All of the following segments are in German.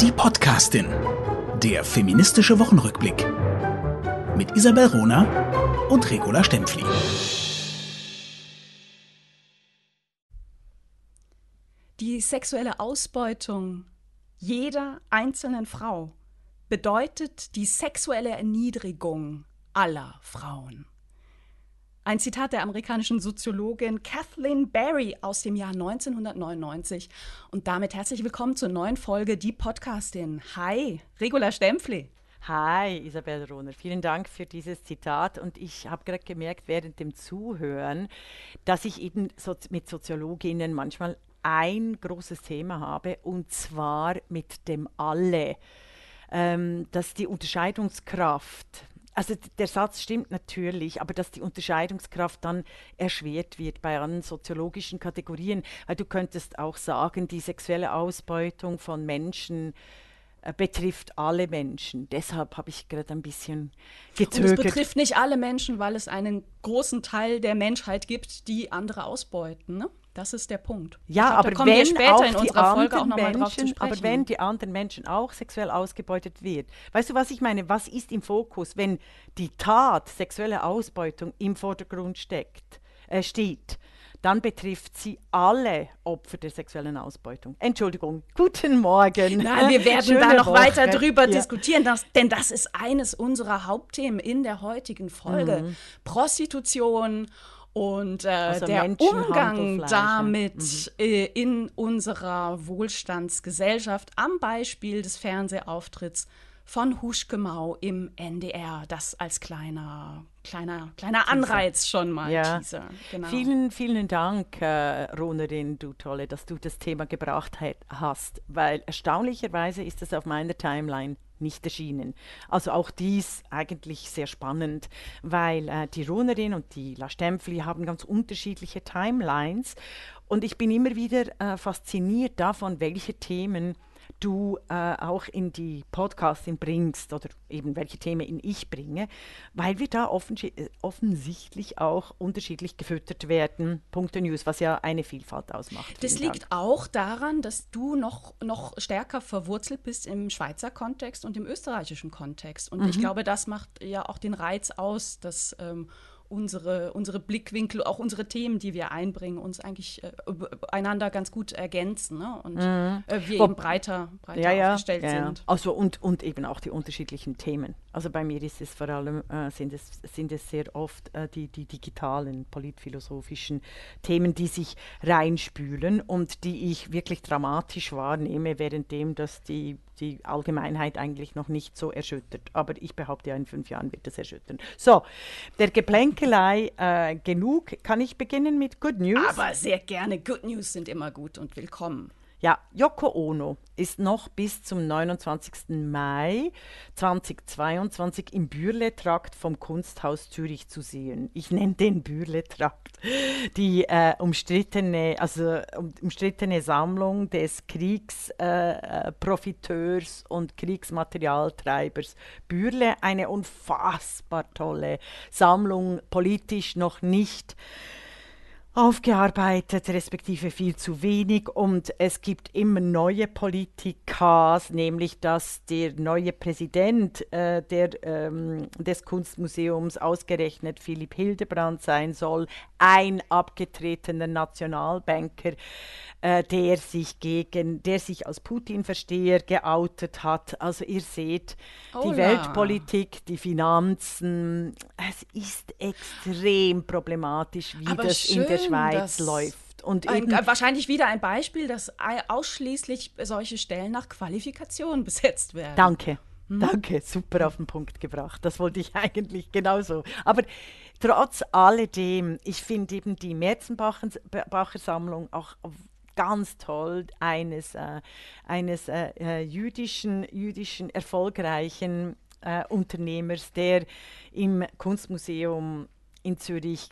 Die Podcastin. Der feministische Wochenrückblick. Mit Isabel Rona und Regula Stempfli. Die sexuelle Ausbeutung jeder einzelnen Frau bedeutet die sexuelle Erniedrigung aller Frauen. Ein Zitat der amerikanischen Soziologin Kathleen Barry aus dem Jahr 1999. Und damit herzlich willkommen zur neuen Folge Die Podcastin. Hi, Regula Stempfli. Hi, Isabel Rohner. Vielen Dank für dieses Zitat. Und ich habe gerade gemerkt während dem Zuhören, dass ich eben so mit Soziologinnen manchmal ein großes Thema habe, und zwar mit dem Alle. Ähm, dass die Unterscheidungskraft also der Satz stimmt natürlich, aber dass die Unterscheidungskraft dann erschwert wird bei allen soziologischen Kategorien, weil du könntest auch sagen, die sexuelle Ausbeutung von Menschen äh, betrifft alle Menschen. Deshalb habe ich gerade ein bisschen gezögert. Und es betrifft nicht alle Menschen, weil es einen großen Teil der Menschheit gibt, die andere ausbeuten. Ne? Das ist der Punkt. Ja, glaub, aber wenn später auch in unserer Folge auch nochmal drauf zu sprechen. Aber wenn die anderen Menschen auch sexuell ausgebeutet wird, weißt du, was ich meine? Was ist im Fokus, wenn die Tat sexuelle Ausbeutung im Vordergrund steckt, äh, steht? dann betrifft sie alle Opfer der sexuellen Ausbeutung. Entschuldigung, guten Morgen. Nein, wir werden Schöne da noch Woche. weiter drüber ja. diskutieren, das, denn das ist eines unserer Hauptthemen in der heutigen Folge. Mhm. Prostitution und äh, der Umgang damit mhm. äh, in unserer Wohlstandsgesellschaft am Beispiel des Fernsehaufitritts von Huschke Mau im NDR. Das als kleiner, kleiner, kleiner Anreiz schon mal. Ja. Genau. Vielen, vielen Dank, äh, Ronerin, du Tolle, dass du das Thema gebracht hast, weil erstaunlicherweise ist es auf meiner Timeline nicht erschienen. Also auch dies eigentlich sehr spannend, weil äh, die Runerin und die La Stempfli haben ganz unterschiedliche Timelines und ich bin immer wieder äh, fasziniert davon, welche Themen du äh, auch in die Podcasting bringst oder eben welche Themen in ich bringe, weil wir da äh, offensichtlich auch unterschiedlich gefüttert werden. Punkte News, was ja eine Vielfalt ausmacht. Das liegt auch daran, dass du noch, noch stärker verwurzelt bist im Schweizer Kontext und im österreichischen Kontext. Und mhm. ich glaube, das macht ja auch den Reiz aus, dass ähm, unsere, unsere Blickwinkel, auch unsere Themen, die wir einbringen, uns eigentlich äh, einander ganz gut ergänzen ne? und mhm. äh, wir Wo, eben breiter, breiter ja, ja, aufgestellt ja, sind. Also und, und eben auch die unterschiedlichen Themen. Also bei mir ist es vor allem, äh, sind, es, sind es sehr oft äh, die, die digitalen, politphilosophischen Themen, die sich reinspülen und die ich wirklich dramatisch wahrnehme, währenddem das die die Allgemeinheit eigentlich noch nicht so erschüttert. Aber ich behaupte ja, in fünf Jahren wird das erschüttern. So, der Geplänkelei äh, genug. Kann ich beginnen mit Good News? Aber sehr gerne. Good News sind immer gut und willkommen. Ja, Yoko Ono ist noch bis zum 29. Mai 2022 im Bürle-Trakt vom Kunsthaus Zürich zu sehen. Ich nenne den Bürle-Trakt. Die äh, umstrittene, also um, umstrittene Sammlung des Kriegsprofiteurs äh, und Kriegsmaterialtreibers Bürle. Eine unfassbar tolle Sammlung, politisch noch nicht aufgearbeitet, respektive viel zu wenig. Und es gibt immer neue Politikas, nämlich dass der neue Präsident äh, der, ähm, des Kunstmuseums ausgerechnet Philipp Hildebrand sein soll, ein abgetretener Nationalbanker äh, der sich gegen, der sich als Putin-Versteher geoutet hat. Also ihr seht, oh die Weltpolitik, die Finanzen, es ist extrem problematisch, wie Aber das schön, in der Schweiz läuft. Und ein, wahrscheinlich wieder ein Beispiel, dass ausschließlich solche Stellen nach Qualifikation besetzt werden. Danke. Hm? Danke, super auf den Punkt gebracht. Das wollte ich eigentlich genauso. Aber trotz alledem, ich finde eben die Merzenbacher Sammlung auch ganz toll eines, äh, eines äh, äh, jüdischen, jüdischen erfolgreichen äh, Unternehmers, der im Kunstmuseum in Zürich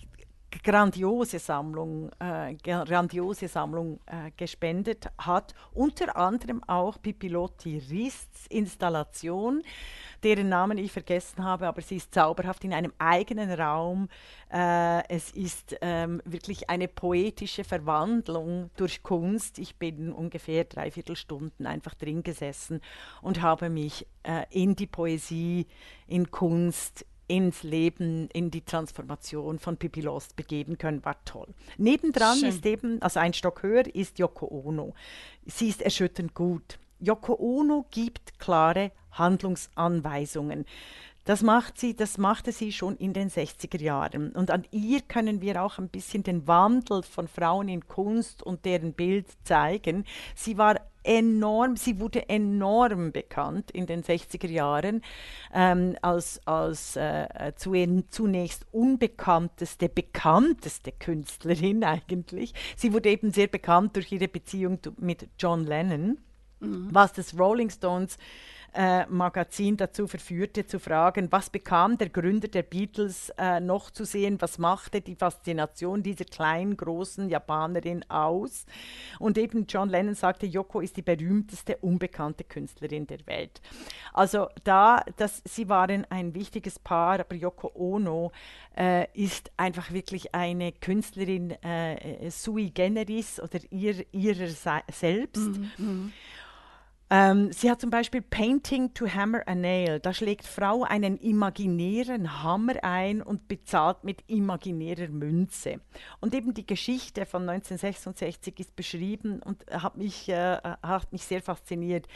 grandiose Sammlung, äh, grandiose Sammlung äh, gespendet hat. Unter anderem auch Pipilotti Rists Installation, deren Namen ich vergessen habe, aber sie ist zauberhaft in einem eigenen Raum. Äh, es ist ähm, wirklich eine poetische Verwandlung durch Kunst. Ich bin ungefähr dreiviertel Stunden einfach drin gesessen und habe mich äh, in die Poesie, in Kunst, ins Leben, in die Transformation von Pippi Lost begeben können, war toll. Nebendran Schön. ist eben, also ein Stock höher, ist Yoko Ono. Sie ist erschütternd gut. Yoko Ono gibt klare Handlungsanweisungen. Das macht sie, das machte sie schon in den 60er Jahren. Und an ihr können wir auch ein bisschen den Wandel von Frauen in Kunst und deren Bild zeigen. Sie war enorm, sie wurde enorm bekannt in den 60er Jahren ähm, als, als äh, zu, zunächst unbekannteste, bekannteste Künstlerin eigentlich. Sie wurde eben sehr bekannt durch ihre Beziehung mit John Lennon, mhm. was das Rolling Stones äh, Magazin dazu verführte, zu fragen, was bekam der Gründer der Beatles äh, noch zu sehen, was machte die Faszination dieser kleinen, großen Japanerin aus. Und eben John Lennon sagte, Yoko ist die berühmteste unbekannte Künstlerin der Welt. Also da, das, sie waren ein wichtiges Paar, aber Yoko Ono äh, ist einfach wirklich eine Künstlerin äh, sui generis oder ihr, ihrer selbst. Mhm, mhm. Ähm, sie hat zum Beispiel Painting to Hammer a Nail. Da schlägt Frau einen imaginären Hammer ein und bezahlt mit imaginärer Münze. Und eben die Geschichte von 1966 ist beschrieben und hat mich, äh, hat mich sehr fasziniert.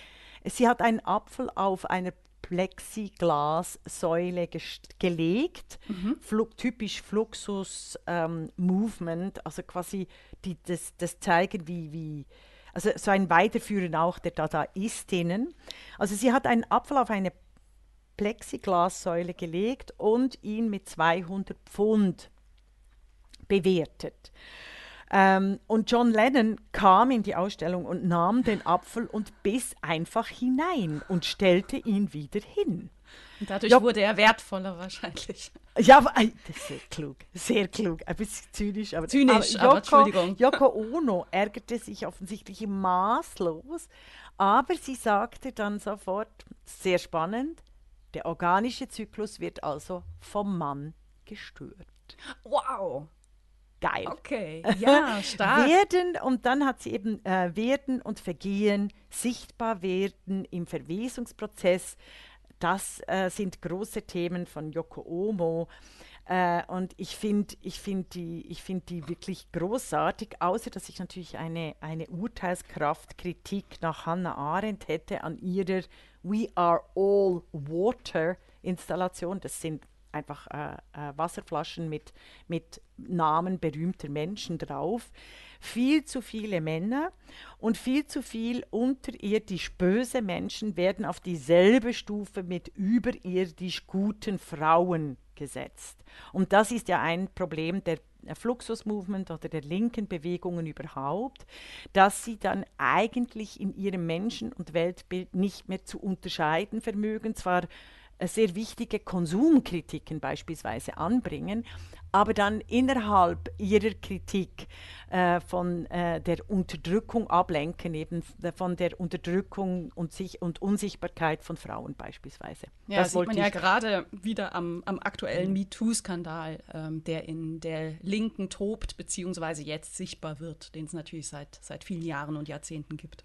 Sie hat einen Apfel auf einer Plexiglassäule gelegt, mhm. Flug, typisch Fluxus ähm, Movement, also quasi die, das, das zeigen, wie, wie also so ein Weiterführen auch der Dadaistinnen. Also sie hat einen Apfel auf eine Plexiglassäule gelegt und ihn mit 200 Pfund bewertet. Ähm, und John Lennon kam in die Ausstellung und nahm den Apfel und biss einfach hinein und stellte ihn wieder hin. Dadurch ja. wurde er wertvoller wahrscheinlich. Ja, das ist sehr klug, sehr klug. Ein bisschen zynisch, aber, zynisch, aber, Yoko, aber Entschuldigung. Yoko Ono ärgerte sich offensichtlich maßlos, aber sie sagte dann sofort, sehr spannend, der organische Zyklus wird also vom Mann gestört. Wow! Geil. Okay, ja, stark. werden, und dann hat sie eben äh, Werden und Vergehen, sichtbar werden im Verwesungsprozess, das äh, sind große Themen von Yoko Ono. Äh, und ich finde ich find die, find die wirklich großartig, außer dass ich natürlich eine, eine Urteilskraftkritik nach Hannah Arendt hätte an ihrer We Are All Water Installation. Das sind einfach äh, äh, Wasserflaschen mit, mit Namen berühmter Menschen drauf viel zu viele Männer und viel zu viel unterirdisch böse Menschen werden auf dieselbe Stufe mit überirdisch guten Frauen gesetzt. Und das ist ja ein Problem der Fluxus Movement oder der linken Bewegungen überhaupt, dass sie dann eigentlich in ihrem Menschen- und Weltbild nicht mehr zu unterscheiden vermögen, zwar äh, sehr wichtige Konsumkritiken beispielsweise anbringen, aber dann innerhalb ihrer Kritik äh, von äh, der Unterdrückung ablenken, eben von der Unterdrückung und, sich und Unsichtbarkeit von Frauen beispielsweise. Ja, das sieht man ja gerade wieder am, am aktuellen. MeToo-Skandal, ähm, der in der Linken tobt, beziehungsweise jetzt sichtbar wird, den es natürlich seit, seit vielen Jahren und Jahrzehnten gibt.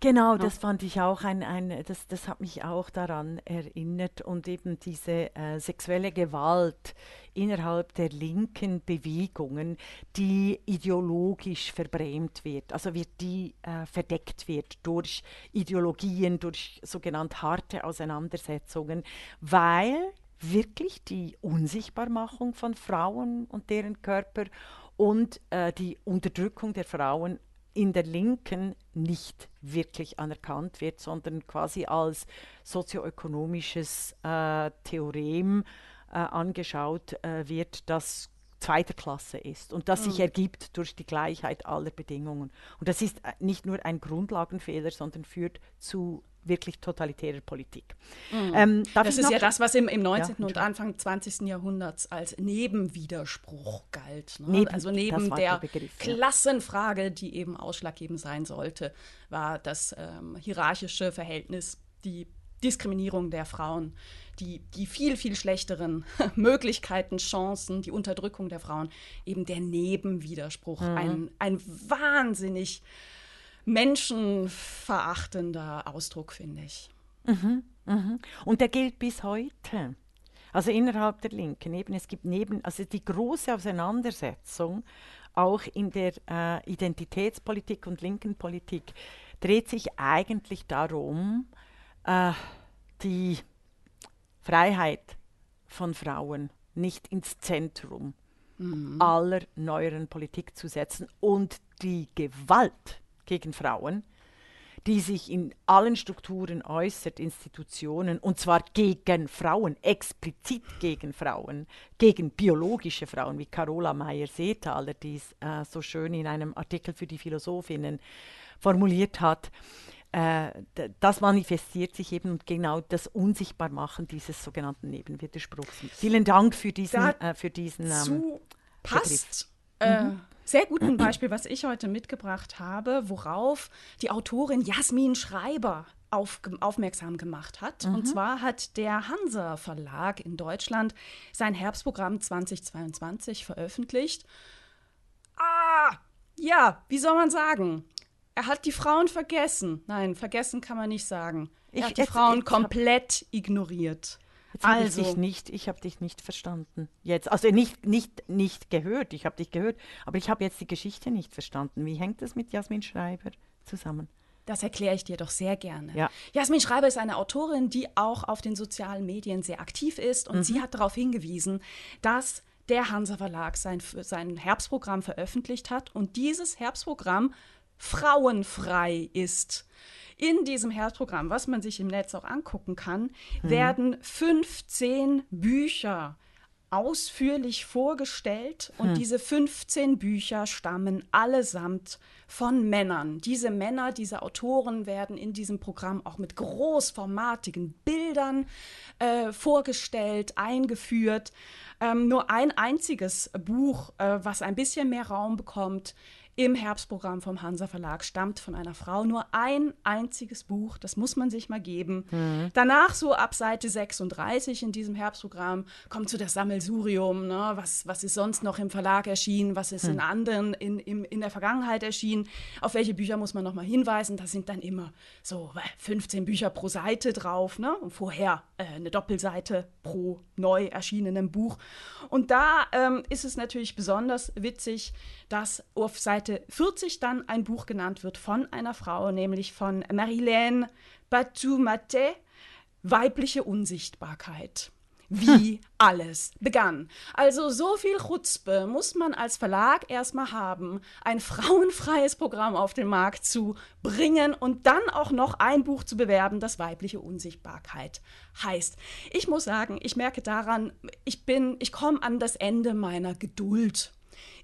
Genau, ja. das fand ich auch ein, ein das, das hat mich auch daran erinnert und eben diese äh, sexuelle Gewalt innerhalb der linken Bewegungen, die ideologisch verbrämt wird, also wird die äh, verdeckt wird durch Ideologien, durch sogenannte harte Auseinandersetzungen, weil wirklich die Unsichtbarmachung von Frauen und deren Körper und äh, die Unterdrückung der Frauen in der Linken nicht wirklich anerkannt wird, sondern quasi als sozioökonomisches äh, Theorem äh, angeschaut äh, wird, das zweiter Klasse ist und das mhm. sich ergibt durch die Gleichheit aller Bedingungen. Und das ist äh, nicht nur ein Grundlagenfehler, sondern führt zu wirklich totalitärer Politik. Mhm. Ähm, das ist ja das, was im, im 19. Ja, und Anfang 20. Jahrhunderts als Nebenwiderspruch galt. Ne? Neben, also neben der, der Begriff, Klassenfrage, die eben ausschlaggebend sein sollte, war das ähm, hierarchische Verhältnis, die Diskriminierung der Frauen, die, die viel, viel schlechteren Möglichkeiten, Chancen, die Unterdrückung der Frauen, eben der Nebenwiderspruch. Mhm. Ein, ein wahnsinnig menschenverachtender Ausdruck, finde ich. Mhm, mhm. Und der gilt bis heute. Also innerhalb der Linken eben, es gibt neben, also die große Auseinandersetzung auch in der äh, Identitätspolitik und linken Politik dreht sich eigentlich darum, äh, die Freiheit von Frauen nicht ins Zentrum mhm. aller neueren Politik zu setzen und die Gewalt gegen Frauen, die sich in allen Strukturen äußert, Institutionen, und zwar gegen Frauen, explizit gegen Frauen, gegen biologische Frauen, wie Carola Meyer-Seethaler dies äh, so schön in einem Artikel für die Philosophinnen formuliert hat. Äh, das manifestiert sich eben und genau das Unsichtbarmachen dieses sogenannten Nebenwiderspruchs. Vielen Dank für diesen, äh, für diesen ähm, passt. Äh, mhm sehr guten Beispiel, was ich heute mitgebracht habe, worauf die Autorin Jasmin Schreiber auf, aufmerksam gemacht hat. Mhm. Und zwar hat der Hansa Verlag in Deutschland sein Herbstprogramm 2022 veröffentlicht. Ah, ja, wie soll man sagen? Er hat die Frauen vergessen. Nein, vergessen kann man nicht sagen. Er ich, hat die Frauen komplett ignoriert. Jetzt also. habe ich dich nicht, ich habe dich nicht verstanden. Jetzt, also nicht, nicht, nicht gehört, ich habe dich gehört, aber ich habe jetzt die Geschichte nicht verstanden. Wie hängt das mit Jasmin Schreiber zusammen? Das erkläre ich dir doch sehr gerne. Ja. Jasmin Schreiber ist eine Autorin, die auch auf den sozialen Medien sehr aktiv ist und mhm. sie hat darauf hingewiesen, dass der Hansa Verlag sein, sein Herbstprogramm veröffentlicht hat und dieses Herbstprogramm frauenfrei ist. In diesem Herzprogramm, was man sich im Netz auch angucken kann, mhm. werden 15 Bücher ausführlich vorgestellt und hm. diese 15 Bücher stammen allesamt von Männern. Diese Männer, diese Autoren werden in diesem Programm auch mit großformatigen Bildern äh, vorgestellt, eingeführt. Ähm, nur ein einziges Buch, äh, was ein bisschen mehr Raum bekommt, im Herbstprogramm vom Hansa Verlag stammt von einer Frau. Nur ein einziges Buch, das muss man sich mal geben. Mhm. Danach, so ab Seite 36 in diesem Herbstprogramm, kommt so das Sammelsurium. Ne? Was, was ist sonst noch im Verlag erschienen? Was ist mhm. in anderen, in, in, in der Vergangenheit erschienen? Auf welche Bücher muss man nochmal hinweisen? Da sind dann immer so 15 Bücher pro Seite drauf. Ne? Und vorher äh, eine Doppelseite pro neu erschienenem Buch. Und da ähm, ist es natürlich besonders witzig, dass auf Seite 40 dann ein Buch genannt wird von einer Frau, nämlich von Marilène Batumate, Weibliche Unsichtbarkeit wie hm. alles begann. Also so viel Chutzpe muss man als Verlag erstmal haben, ein frauenfreies Programm auf den Markt zu bringen und dann auch noch ein Buch zu bewerben, das weibliche Unsichtbarkeit heißt. Ich muss sagen, ich merke daran, ich bin, ich komme an das Ende meiner Geduld.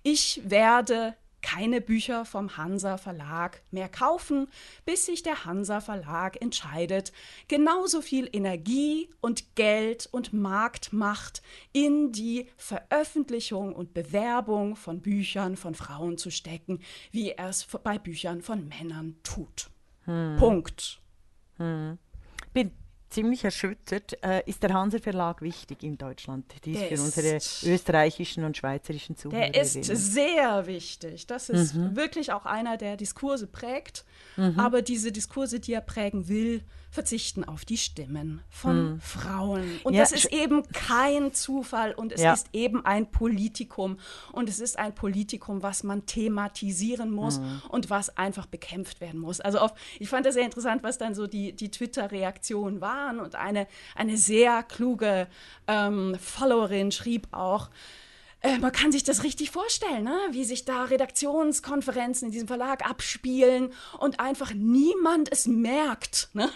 Ich werde keine Bücher vom Hansa Verlag mehr kaufen, bis sich der Hansa Verlag entscheidet, genauso viel Energie und Geld und Marktmacht in die Veröffentlichung und Bewerbung von Büchern von Frauen zu stecken, wie er es bei Büchern von Männern tut. Hm. Punkt. Hm. Bin ziemlich erschüttert. Äh, ist der Hanser Verlag wichtig in Deutschland? Dies der für unsere österreichischen und schweizerischen Zuhörer. Der ist sehr wichtig. Das ist mhm. wirklich auch einer, der Diskurse prägt. Mhm. Aber diese Diskurse, die er prägen will, verzichten auf die Stimmen von hm. Frauen. Und ja, das ist eben kein Zufall und es ja. ist eben ein Politikum. Und es ist ein Politikum, was man thematisieren muss hm. und was einfach bekämpft werden muss. Also auf, ich fand das sehr interessant, was dann so die, die Twitter-Reaktionen waren. Und eine, eine sehr kluge ähm, Followerin schrieb auch, äh, man kann sich das richtig vorstellen, ne? wie sich da Redaktionskonferenzen in diesem Verlag abspielen und einfach niemand es merkt, ne?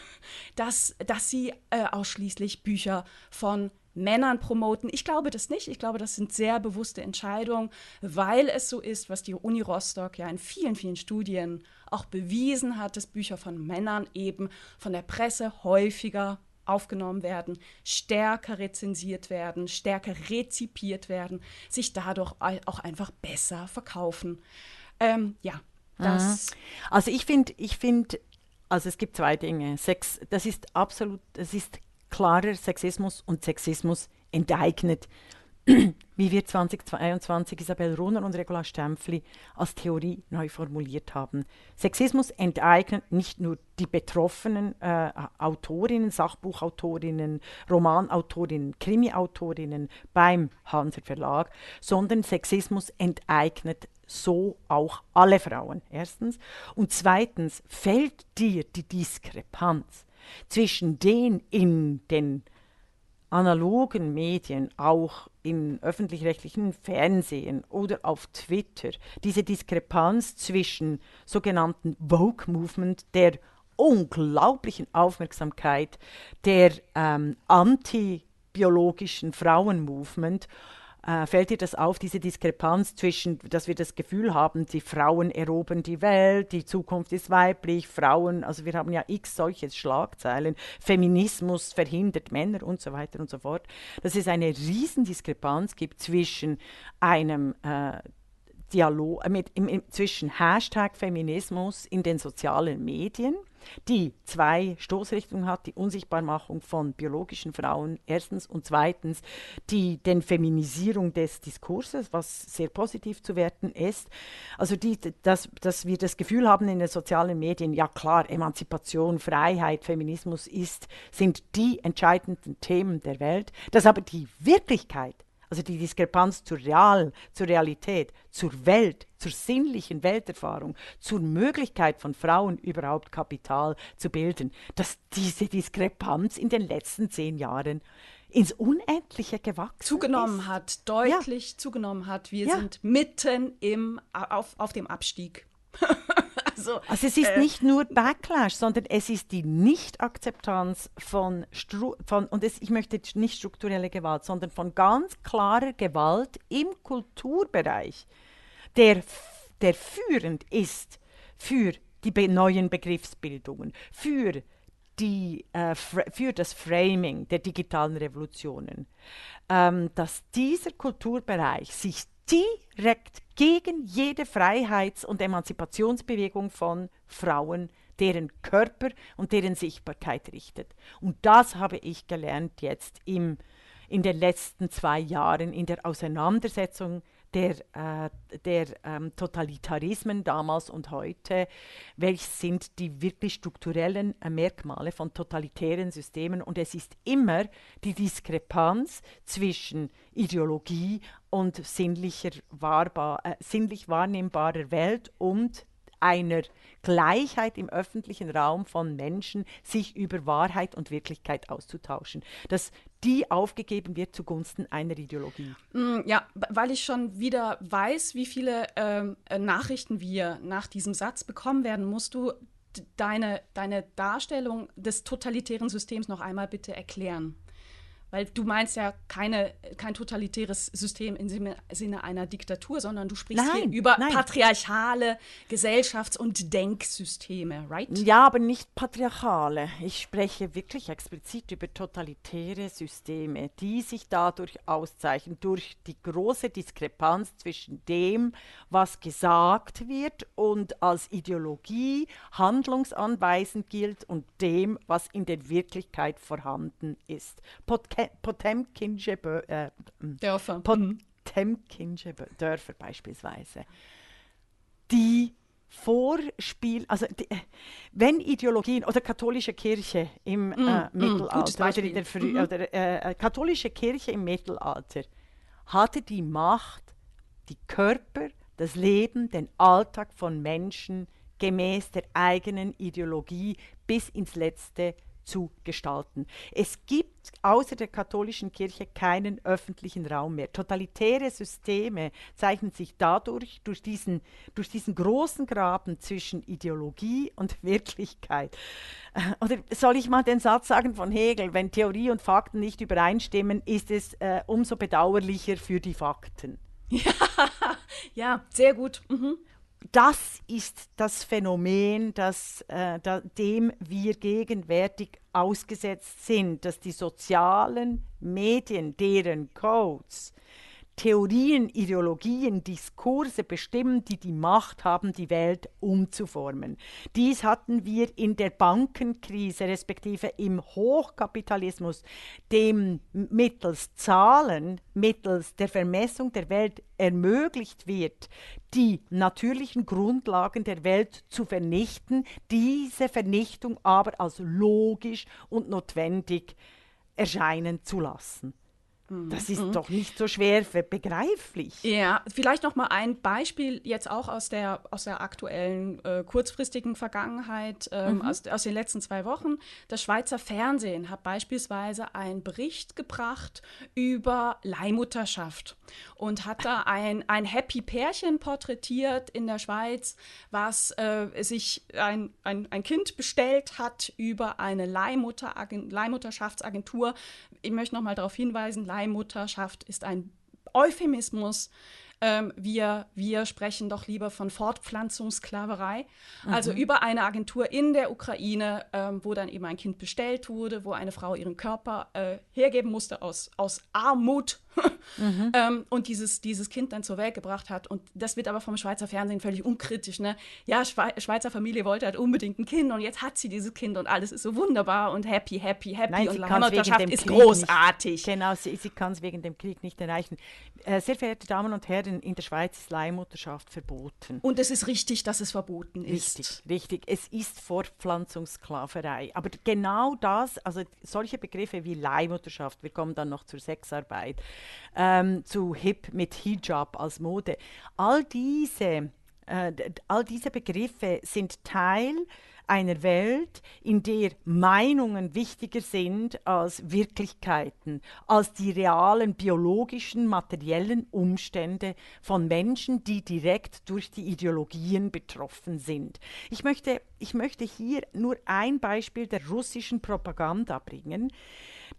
dass, dass sie äh, ausschließlich Bücher von Männern promoten. Ich glaube das nicht. Ich glaube, das sind sehr bewusste Entscheidungen, weil es so ist, was die Uni Rostock ja in vielen, vielen Studien auch bewiesen hat, dass Bücher von Männern eben von der Presse häufiger aufgenommen werden, stärker rezensiert werden, stärker rezipiert werden, sich dadurch auch einfach besser verkaufen. Ähm, ja, das. Also ich finde, ich finde, also es gibt zwei Dinge. Sex, das ist absolut, das ist klarer Sexismus und Sexismus enteignet wie wir 2022 Isabel Rohner und Regula Stempfli als Theorie neu formuliert haben. Sexismus enteignet nicht nur die betroffenen äh, Autorinnen, Sachbuchautorinnen, Romanautorinnen, Krimiautorinnen beim Hanser Verlag, sondern Sexismus enteignet so auch alle Frauen. Erstens. Und zweitens fällt dir die Diskrepanz zwischen den in den analogen Medien, auch im öffentlich-rechtlichen Fernsehen oder auf Twitter, diese Diskrepanz zwischen sogenannten Vogue-Movement, der unglaublichen Aufmerksamkeit der ähm, antibiologischen Frauen-Movement äh, fällt dir das auf, diese Diskrepanz zwischen, dass wir das Gefühl haben, die Frauen erobern die Welt, die Zukunft ist weiblich, Frauen, also wir haben ja x solche Schlagzeilen, Feminismus verhindert Männer und so weiter und so fort, dass es eine Riesendiskrepanz gibt zwischen einem äh, Dialog, äh, mit, im, im, zwischen Hashtag Feminismus in den sozialen Medien die zwei Stoßrichtungen hat, die Unsichtbarmachung von biologischen Frauen erstens und zweitens die den Feminisierung des Diskurses, was sehr positiv zu werten ist. Also die, dass, dass wir das Gefühl haben in den sozialen Medien, ja klar, Emanzipation, Freiheit, Feminismus ist, sind die entscheidenden Themen der Welt, dass aber die Wirklichkeit also die Diskrepanz zur Real, zur Realität, zur Welt, zur sinnlichen Welterfahrung, zur Möglichkeit von Frauen überhaupt Kapital zu bilden, dass diese Diskrepanz in den letzten zehn Jahren ins Unendliche gewachsen zugenommen ist. hat, deutlich ja. zugenommen hat. Wir ja. sind mitten im, auf, auf dem Abstieg. Also, also es ist äh, nicht nur Backlash, sondern es ist die Nichtakzeptanz von, Stru von und es, ich möchte nicht strukturelle Gewalt, sondern von ganz klarer Gewalt im Kulturbereich, der, der führend ist für die be neuen Begriffsbildungen, für die, äh, für das Framing der digitalen Revolutionen, ähm, dass dieser Kulturbereich sich direkt gegen jede Freiheits- und Emanzipationsbewegung von Frauen, deren Körper und deren Sichtbarkeit richtet. Und das habe ich gelernt jetzt im, in den letzten zwei Jahren in der Auseinandersetzung der, äh, der ähm, Totalitarismen damals und heute, welche sind die wirklich strukturellen äh, Merkmale von totalitären Systemen. Und es ist immer die Diskrepanz zwischen Ideologie und sinnlicher wahrbar, äh, sinnlich wahrnehmbarer Welt und einer Gleichheit im öffentlichen Raum von Menschen, sich über Wahrheit und Wirklichkeit auszutauschen. Dass die aufgegeben wird zugunsten einer Ideologie. Mm, ja, weil ich schon wieder weiß, wie viele ähm, äh, Nachrichten wir nach diesem Satz bekommen werden, musst du deine, deine Darstellung des totalitären Systems noch einmal bitte erklären. Weil du meinst ja keine, kein totalitäres System im Sinne einer Diktatur, sondern du sprichst nein, hier über nein. patriarchale Gesellschafts- und Denksysteme, right? Ja, aber nicht patriarchale. Ich spreche wirklich explizit über totalitäre Systeme, die sich dadurch auszeichnen, durch die große Diskrepanz zwischen dem, was gesagt wird und als Ideologie handlungsanweisend gilt und dem, was in der Wirklichkeit vorhanden ist. Podcast Potemkinsche äh, Dörfer. Potemkinsche Dörfer beispielsweise. Die Vorspiel, also die, wenn Ideologien oder katholische Kirche im mm, äh, mm, Mittelalter oder, in der Früh, mhm. oder äh, katholische Kirche im Mittelalter hatte die Macht, die Körper, das Leben, den Alltag von Menschen gemäß der eigenen Ideologie bis ins Letzte zu gestalten. Es gibt außer der katholischen Kirche keinen öffentlichen Raum mehr. Totalitäre Systeme zeichnen sich dadurch durch diesen, durch diesen großen Graben zwischen Ideologie und Wirklichkeit. Äh, oder soll ich mal den Satz sagen von Hegel, wenn Theorie und Fakten nicht übereinstimmen, ist es äh, umso bedauerlicher für die Fakten. Ja, ja sehr gut. Mhm das ist das Phänomen, das, äh, da, dem wir gegenwärtig ausgesetzt sind, dass die sozialen Medien, deren Codes Theorien, Ideologien, Diskurse bestimmen, die die Macht haben, die Welt umzuformen. Dies hatten wir in der Bankenkrise, respektive im Hochkapitalismus, dem mittels Zahlen, mittels der Vermessung der Welt ermöglicht wird, die natürlichen Grundlagen der Welt zu vernichten, diese Vernichtung aber als logisch und notwendig erscheinen zu lassen. Das ist mhm. doch nicht so schwer begreiflich. Ja, vielleicht noch mal ein Beispiel jetzt auch aus der, aus der aktuellen äh, kurzfristigen Vergangenheit, ähm, mhm. aus, aus den letzten zwei Wochen. Das Schweizer Fernsehen hat beispielsweise einen Bericht gebracht über Leihmutterschaft und hat da ein, ein Happy Pärchen porträtiert in der Schweiz, was äh, sich ein, ein, ein Kind bestellt hat über eine Leihmutter Leihmutterschaftsagentur. Ich möchte noch mal darauf hinweisen, Leihmutterschaft ist ein Euphemismus ähm, wir, wir sprechen doch lieber von Fortpflanzungssklaverei. Mhm. Also über eine Agentur in der Ukraine, ähm, wo dann eben ein Kind bestellt wurde, wo eine Frau ihren Körper äh, hergeben musste aus, aus Armut mhm. ähm, und dieses, dieses Kind dann zur Welt gebracht hat. Und das wird aber vom Schweizer Fernsehen völlig unkritisch. Ne? Ja, Schwe Schweizer Familie wollte halt unbedingt ein Kind und jetzt hat sie dieses Kind und alles ist so wunderbar und happy, happy, happy Nein, und Heimatwirtschaft ist großartig. Nicht, genau, sie, sie kann es wegen dem Krieg nicht erreichen. Äh, sehr verehrte Damen und Herren, in, in der Schweiz ist Leihmutterschaft verboten. Und es ist richtig, dass es verboten ist. Richtig, richtig. Es ist Fortpflanzungssklaverei. Aber genau das, also solche Begriffe wie Leihmutterschaft, wir kommen dann noch zur Sexarbeit, ähm, zu Hip mit Hijab als Mode, all diese, äh, all diese Begriffe sind Teil einer Welt, in der Meinungen wichtiger sind als Wirklichkeiten, als die realen biologischen, materiellen Umstände von Menschen, die direkt durch die Ideologien betroffen sind. Ich möchte, ich möchte hier nur ein Beispiel der russischen Propaganda bringen,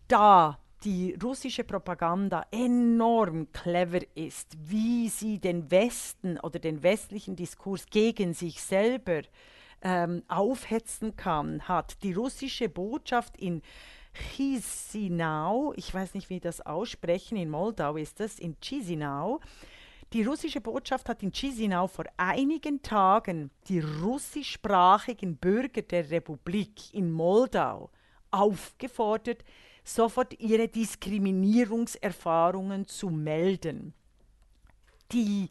da die russische Propaganda enorm clever ist, wie sie den Westen oder den westlichen Diskurs gegen sich selber ähm, aufhetzen kann, hat die russische Botschaft in Chisinau, ich weiß nicht, wie das aussprechen, in Moldau ist das, in Chisinau, die russische Botschaft hat in Chisinau vor einigen Tagen die russischsprachigen Bürger der Republik in Moldau aufgefordert, sofort ihre Diskriminierungserfahrungen zu melden. Die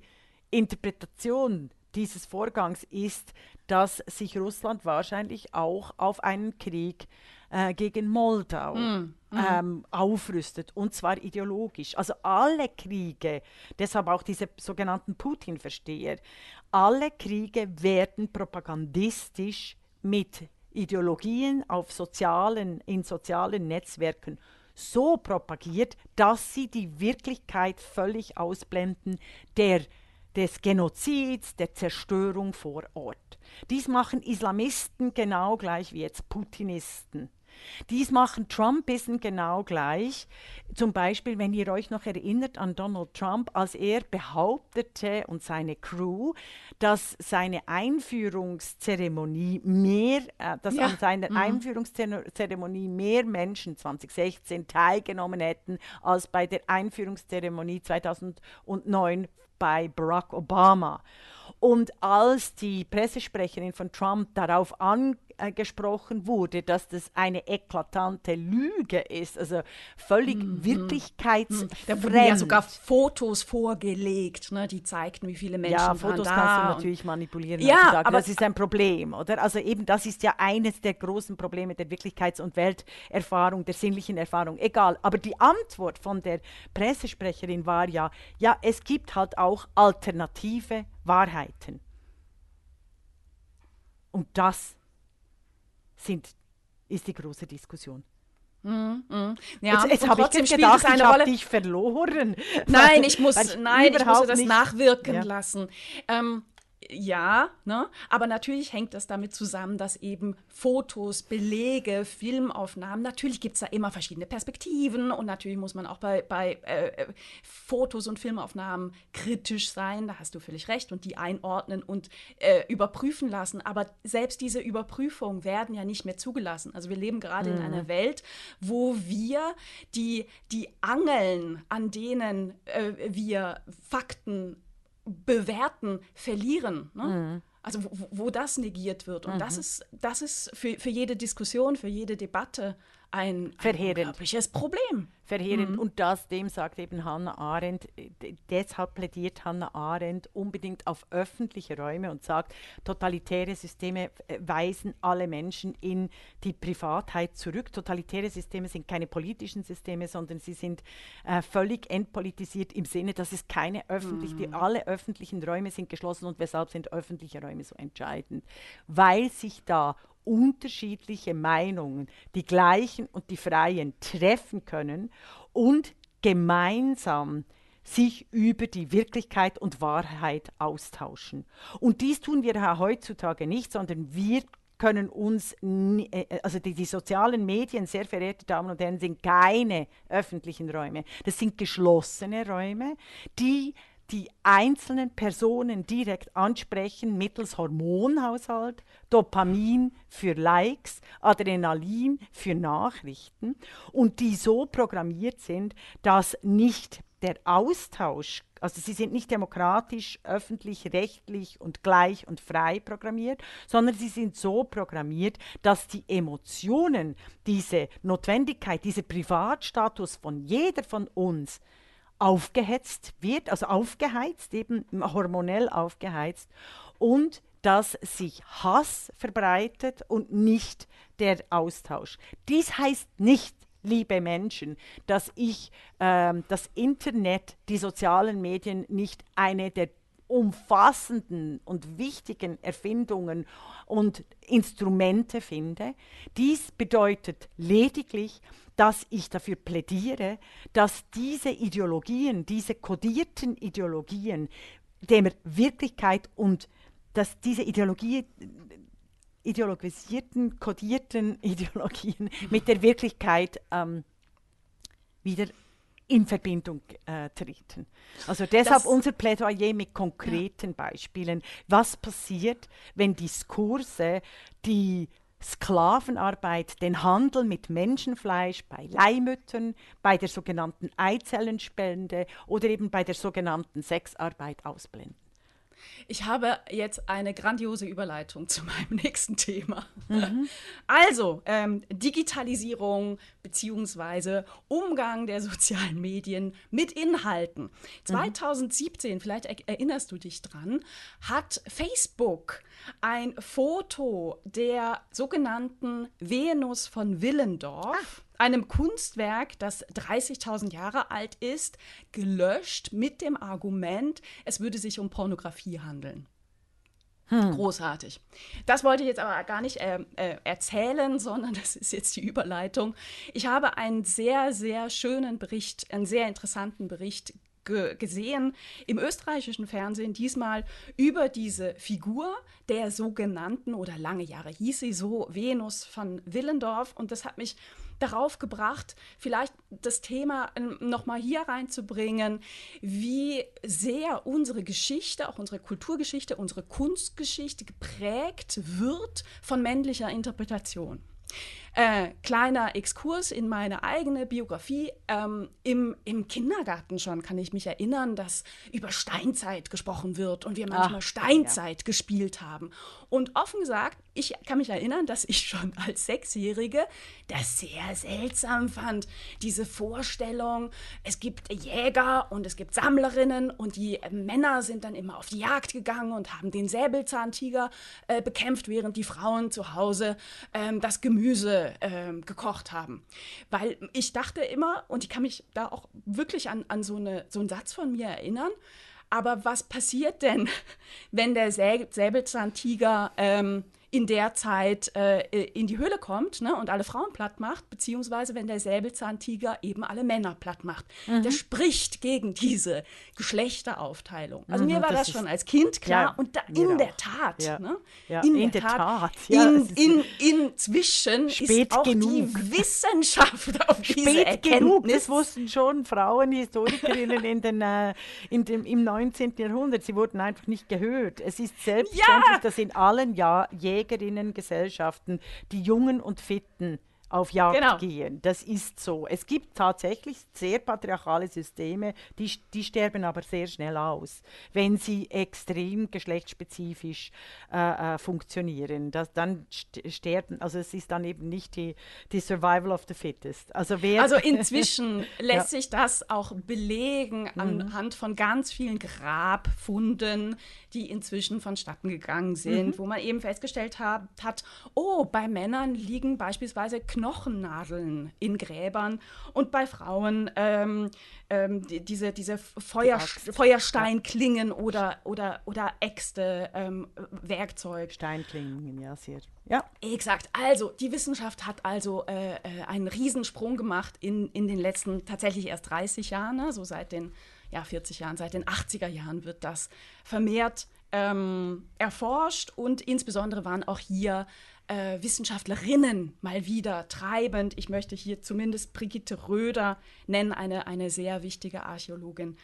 Interpretation dieses Vorgangs ist, dass sich Russland wahrscheinlich auch auf einen Krieg äh, gegen Moldau mm, mm. Ähm, aufrüstet, und zwar ideologisch. Also alle Kriege, deshalb auch diese sogenannten Putin-Versteher, alle Kriege werden propagandistisch mit Ideologien auf sozialen, in sozialen Netzwerken so propagiert, dass sie die Wirklichkeit völlig ausblenden, der des Genozids, der Zerstörung vor Ort. Dies machen Islamisten genau gleich wie jetzt Putinisten. Dies machen Trumpisten genau gleich. Zum Beispiel, wenn ihr euch noch erinnert an Donald Trump, als er behauptete und seine Crew, dass seine Einführungszeremonie mehr, äh, dass ja. an seiner mhm. Einführungszeremonie mehr Menschen 2016 teilgenommen hätten als bei der Einführungszeremonie 2009 bei Barack Obama. Und als die Pressesprecherin von Trump darauf angesprochen wurde, dass das eine eklatante Lüge ist, also völlig mhm. wirklichkeitsfremd. Da wurden ja sogar Fotos vorgelegt, ne, die zeigten, wie viele Menschen ja, Fotos da. kannst du natürlich manipulieren. Ja, aber das ist ein Problem, oder? Also eben, das ist ja eines der großen Probleme der Wirklichkeits- und Welterfahrung, der sinnlichen Erfahrung. Egal. Aber die Antwort von der Pressesprecherin war ja, ja, es gibt halt auch alternative Wahrheiten. Und das sind ist die große Diskussion. Mm, mm. Ja, jetzt, jetzt habe ich gedacht, ich habe dich verloren. Nein, ich muss, ich nein, ich muss das nicht. nachwirken ja. lassen. Ähm, ja, ne? aber natürlich hängt das damit zusammen, dass eben Fotos, Belege, Filmaufnahmen, natürlich gibt es da immer verschiedene Perspektiven und natürlich muss man auch bei, bei äh, Fotos und Filmaufnahmen kritisch sein, da hast du völlig recht, und die einordnen und äh, überprüfen lassen. Aber selbst diese Überprüfungen werden ja nicht mehr zugelassen. Also wir leben gerade mhm. in einer Welt, wo wir die, die Angeln, an denen äh, wir Fakten bewerten, verlieren. Ne? Mhm. Also wo, wo, das negiert wird. Und mhm. das ist, das ist für, für jede Diskussion, für jede Debatte ein, ein unglaubliches Problem verheerend. Mhm. Und das, dem sagt eben Hannah Arendt, deshalb plädiert Hannah Arendt unbedingt auf öffentliche Räume und sagt, totalitäre Systeme äh, weisen alle Menschen in die Privatheit zurück. Totalitäre Systeme sind keine politischen Systeme, sondern sie sind äh, völlig entpolitisiert im Sinne, dass es keine öffentlichen, mhm. alle öffentlichen Räume sind geschlossen und weshalb sind öffentliche Räume so entscheidend? Weil sich da unterschiedliche Meinungen, die gleichen und die freien, treffen können und gemeinsam sich über die Wirklichkeit und Wahrheit austauschen. Und dies tun wir heutzutage nicht, sondern wir können uns, äh, also die, die, sozialen Medien, sehr verehrte Damen und Herren, sind keine öffentlichen Räume. Das sind geschlossene Räume, die die einzelnen Personen direkt ansprechen mittels Hormonhaushalt, Dopamin für Likes, Adrenalin für Nachrichten und die so programmiert sind, dass nicht der Austausch, also sie sind nicht demokratisch, öffentlich, rechtlich und gleich und frei programmiert, sondern sie sind so programmiert, dass die Emotionen, diese Notwendigkeit, dieser Privatstatus von jeder von uns aufgehetzt wird, also aufgeheizt, eben hormonell aufgeheizt und dass sich Hass verbreitet und nicht der Austausch. Dies heißt nicht, liebe Menschen, dass ich äh, das Internet, die sozialen Medien nicht eine der umfassenden und wichtigen Erfindungen und Instrumente finde. Dies bedeutet lediglich, dass ich dafür plädiere, dass diese Ideologien, diese kodierten Ideologien der Wirklichkeit und dass diese Ideologie, ideologisierten, kodierten Ideologien mit der Wirklichkeit ähm, wieder in Verbindung äh, treten. Also deshalb das, unser Plädoyer mit konkreten ja. Beispielen. Was passiert, wenn Diskurse, die Sklavenarbeit, den Handel mit Menschenfleisch bei Leihmüttern, bei der sogenannten Eizellenspende oder eben bei der sogenannten Sexarbeit ausblenden. Ich habe jetzt eine grandiose Überleitung zu meinem nächsten Thema. Mhm. Also, ähm, Digitalisierung bzw. Umgang der sozialen Medien mit Inhalten. 2017, mhm. vielleicht erinnerst du dich dran, hat Facebook ein Foto der sogenannten Venus von Willendorf. Ah einem Kunstwerk, das 30.000 Jahre alt ist, gelöscht mit dem Argument, es würde sich um Pornografie handeln. Hm. Großartig. Das wollte ich jetzt aber gar nicht äh, äh, erzählen, sondern das ist jetzt die Überleitung. Ich habe einen sehr, sehr schönen Bericht, einen sehr interessanten Bericht gesehen im österreichischen Fernsehen, diesmal über diese Figur der sogenannten, oder lange Jahre hieß sie so, Venus von Willendorf. Und das hat mich darauf gebracht, vielleicht das Thema ähm, nochmal hier reinzubringen, wie sehr unsere Geschichte, auch unsere Kulturgeschichte, unsere Kunstgeschichte geprägt wird von männlicher Interpretation. Äh, kleiner Exkurs in meine eigene Biografie. Ähm, im, Im Kindergarten schon kann ich mich erinnern, dass über Steinzeit gesprochen wird und wir manchmal Ach, Steinzeit ja. gespielt haben. Und offen gesagt, ich kann mich erinnern, dass ich schon als Sechsjährige das sehr seltsam fand. Diese Vorstellung, es gibt Jäger und es gibt Sammlerinnen und die Männer sind dann immer auf die Jagd gegangen und haben den Säbelzahntiger äh, bekämpft, während die Frauen zu Hause ähm, das Gemüse äh, gekocht haben. Weil ich dachte immer, und ich kann mich da auch wirklich an, an so, eine, so einen Satz von mir erinnern, aber was passiert denn, wenn der Säbelzahntiger ähm, in der Zeit äh, in die Höhle kommt ne, und alle Frauen platt macht, beziehungsweise wenn der Säbelzahntiger eben alle Männer platt macht. Mhm. Der spricht gegen diese Geschlechteraufteilung. Also mhm, mir war das, das schon als Kind klar ja, und da, in der Tat, ja. Ne, ja, in, in, der Tat, Tat. in, in, inzwischen ist auch genug. die Wissenschaft auf diese Spät Erkenntnis. genug, das wussten schon Frauen, Historikerinnen in den, äh, in dem, im 19. Jahrhundert, sie wurden einfach nicht gehört. Es ist selbstverständlich, dass in allen Jahr Jägerinnengesellschaften die Jungen und Fitten auf Jagd genau. gehen. Das ist so. Es gibt tatsächlich sehr patriarchale Systeme, die, die sterben aber sehr schnell aus, wenn sie extrem geschlechtsspezifisch äh, äh, funktionieren. Das, dann sterben, also es ist dann eben nicht die, die Survival of the Fittest. Also, wer also inzwischen lässt ja. sich das auch belegen mhm. anhand von ganz vielen Grabfunden, die inzwischen vonstatten gegangen sind, mhm. wo man eben festgestellt hat, hat, oh, bei Männern liegen beispielsweise Knochennadeln in Gräbern und bei Frauen ähm, ähm, die, diese, diese Feuer, Feuersteinklingen oder, oder, oder Äxte, ähm, Werkzeug. Steinklingen, ja, sehr. Ja. Exakt. Also, die Wissenschaft hat also äh, äh einen Riesensprung gemacht in, in den letzten tatsächlich erst 30 Jahren, ne? so seit den ja, 40 Jahren, seit den 80er Jahren wird das vermehrt ähm, erforscht und insbesondere waren auch hier äh, Wissenschaftlerinnen mal wieder treibend. Ich möchte hier zumindest Brigitte Röder nennen, eine, eine sehr wichtige Archäologin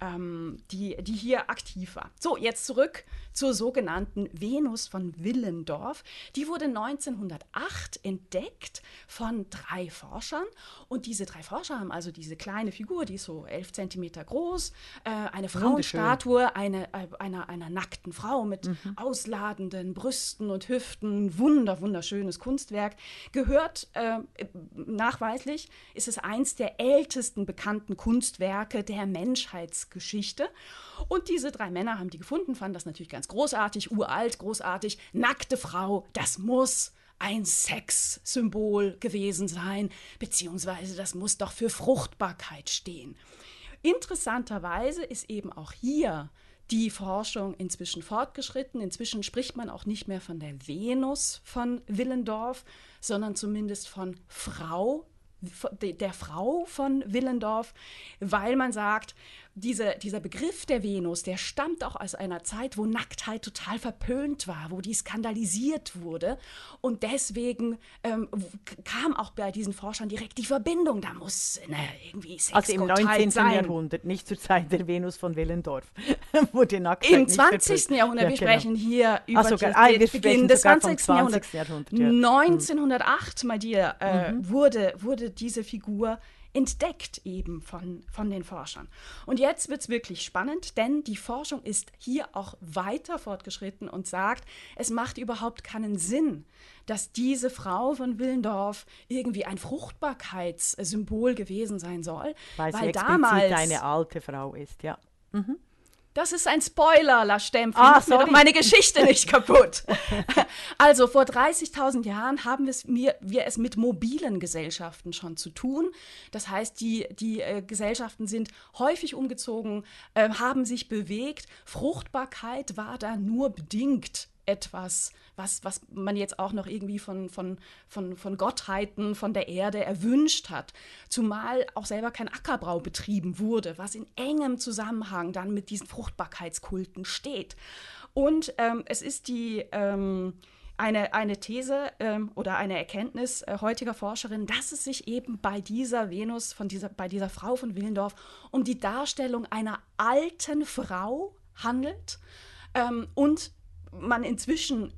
ähm, die, die hier aktiv war. So, jetzt zurück zur sogenannten Venus von Willendorf. Die wurde 1908 entdeckt von drei Forschern. Und diese drei Forscher haben also diese kleine Figur, die ist so elf Zentimeter groß, äh, eine Frauenstatue eine, äh, einer, einer nackten Frau mit mhm. ausladenden Brüsten und Hüften. Wunder, wunderschönes Kunstwerk. Gehört äh, nachweislich, ist es eins der ältesten bekannten Kunstwerke der Menschheitsgeschichte. Geschichte. Und diese drei Männer haben die gefunden, fanden das natürlich ganz großartig, uralt, großartig. Nackte Frau, das muss ein Sexsymbol gewesen sein, beziehungsweise das muss doch für Fruchtbarkeit stehen. Interessanterweise ist eben auch hier die Forschung inzwischen fortgeschritten. Inzwischen spricht man auch nicht mehr von der Venus von Willendorf, sondern zumindest von Frau der Frau von Willendorf, weil man sagt, diese, dieser Begriff der Venus, der stammt auch aus einer Zeit, wo Nacktheit total verpönt war, wo die skandalisiert wurde. Und deswegen ähm, kam auch bei diesen Forschern direkt die Verbindung. Da muss ne, irgendwie Sex Also im 19. sein. Jahrhundert, nicht zur Zeit der Venus von Willendorf, wo die Nacktheit Im 20. Jahrhundert, ja, wir genau. sprechen hier über ah, sogar, ah, Beginn des 20. 20. Jahrhunderts. Jahrhundert, ja. 1908, mal dir, äh, mhm. wurde, wurde diese Figur entdeckt eben von, von den Forschern. Und jetzt wird es wirklich spannend, denn die Forschung ist hier auch weiter fortgeschritten und sagt, es macht überhaupt keinen Sinn, dass diese Frau von Willendorf irgendwie ein Fruchtbarkeitssymbol gewesen sein soll, weil, weil damals eine alte Frau ist, ja. Mhm. Das ist ein Spoiler, La Stempfli. Ah, Mach mir doch meine Geschichte nicht kaputt. also vor 30.000 Jahren haben wir, wir, es mit mobilen Gesellschaften schon zu tun. Das heißt, die, die äh, Gesellschaften sind häufig umgezogen, äh, haben sich bewegt. Fruchtbarkeit war da nur bedingt etwas, was, was man jetzt auch noch irgendwie von, von, von, von Gottheiten, von der Erde erwünscht hat. Zumal auch selber kein Ackerbau betrieben wurde, was in engem Zusammenhang dann mit diesen Fruchtbarkeitskulten steht. Und ähm, es ist die. Ähm, eine, eine These ähm, oder eine Erkenntnis äh, heutiger Forscherin, dass es sich eben bei dieser Venus, von dieser, bei dieser Frau von Willendorf, um die Darstellung einer alten Frau handelt ähm, und man inzwischen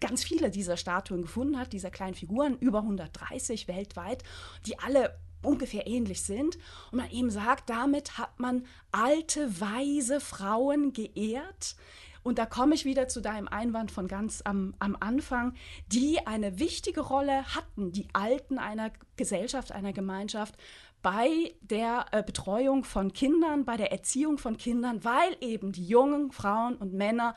ganz viele dieser Statuen gefunden hat, dieser kleinen Figuren, über 130 weltweit, die alle ungefähr ähnlich sind. Und man eben sagt, damit hat man alte, weise Frauen geehrt. Und da komme ich wieder zu deinem Einwand von ganz am, am Anfang, die eine wichtige Rolle hatten, die Alten einer Gesellschaft, einer Gemeinschaft, bei der äh, Betreuung von Kindern, bei der Erziehung von Kindern, weil eben die jungen Frauen und Männer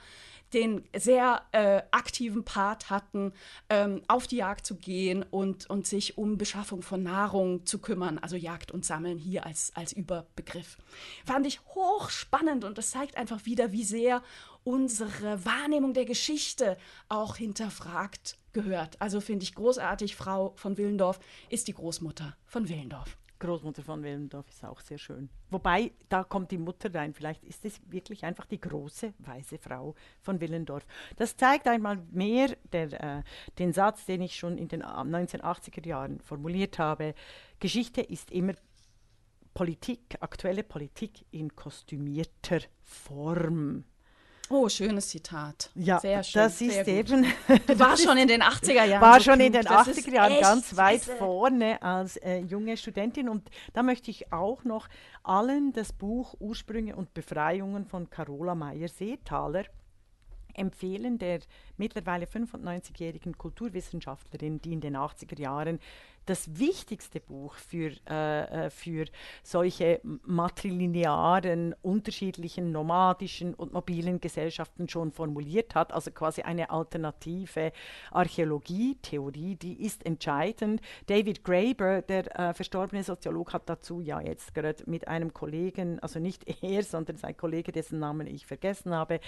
den sehr äh, aktiven Part hatten, ähm, auf die Jagd zu gehen und, und sich um Beschaffung von Nahrung zu kümmern, also Jagd und Sammeln hier als, als Überbegriff. Fand ich hochspannend und das zeigt einfach wieder, wie sehr unsere Wahrnehmung der Geschichte auch hinterfragt gehört. Also finde ich großartig, Frau von Willendorf ist die Großmutter von Willendorf. Großmutter von Willendorf ist auch sehr schön. Wobei, da kommt die Mutter rein. Vielleicht ist es wirklich einfach die große, weise Frau von Willendorf. Das zeigt einmal mehr der, äh, den Satz, den ich schon in den 1980er Jahren formuliert habe. Geschichte ist immer Politik, aktuelle Politik in kostümierter Form. Oh, schönes Zitat. Ja, sehr schön. Das ist eben. War schon in den 80er Jahren. War schon in den 80er Jahren ganz weit vorne als äh, junge Studentin. Und da möchte ich auch noch allen das Buch Ursprünge und Befreiungen von Carola Meyer-Seethaler empfehlen, der mittlerweile 95-jährigen Kulturwissenschaftlerin, die in den 80er Jahren das wichtigste Buch für, äh, äh, für solche matrilinearen, unterschiedlichen, nomadischen und mobilen Gesellschaften schon formuliert hat, also quasi eine alternative Archäologie-Theorie, die ist entscheidend. David Graeber, der äh, verstorbene Soziolog, hat dazu ja jetzt gerade mit einem Kollegen, also nicht er, sondern sein Kollege, dessen Namen ich vergessen habe,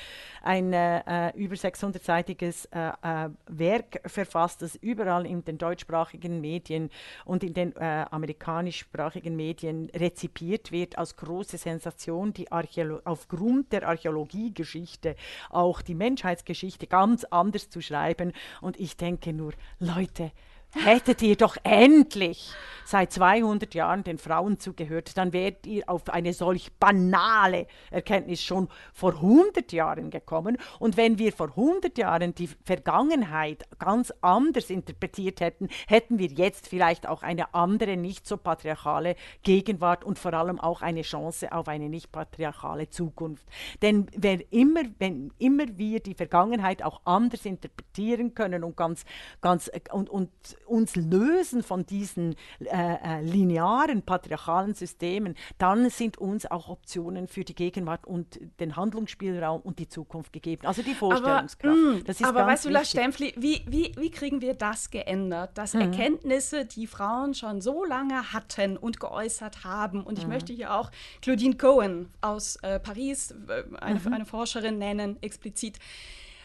ein äh, über 600-seitiges äh, äh, Werk verfasst, das überall in den deutschsprachigen Medien und in den äh, amerikanischsprachigen Medien rezipiert wird als große Sensation, die Archäolo aufgrund der Archäologiegeschichte auch die Menschheitsgeschichte ganz anders zu schreiben. Und ich denke nur, Leute, hättet ihr doch endlich seit 200 Jahren den Frauen zugehört, dann wärt ihr auf eine solch banale Erkenntnis schon vor 100 Jahren gekommen. Und wenn wir vor 100 Jahren die Vergangenheit ganz anders interpretiert hätten, hätten wir jetzt vielleicht auch eine andere, nicht so patriarchale Gegenwart und vor allem auch eine Chance auf eine nicht patriarchale Zukunft. Denn wenn immer, wenn immer wir die Vergangenheit auch anders interpretieren können und ganz, ganz und, und uns lösen von diesen äh, äh, linearen patriarchalen Systemen, dann sind uns auch Optionen für die Gegenwart und den Handlungsspielraum und die Zukunft gegeben. Also die Vorstellungskraft. Aber, mh, das ist aber weißt du, Lars Stempfli, wie, wie, wie kriegen wir das geändert, dass mhm. Erkenntnisse, die Frauen schon so lange hatten und geäußert haben, und ich mhm. möchte hier auch Claudine Cohen aus äh, Paris, äh, eine, mhm. eine Forscherin nennen, explizit,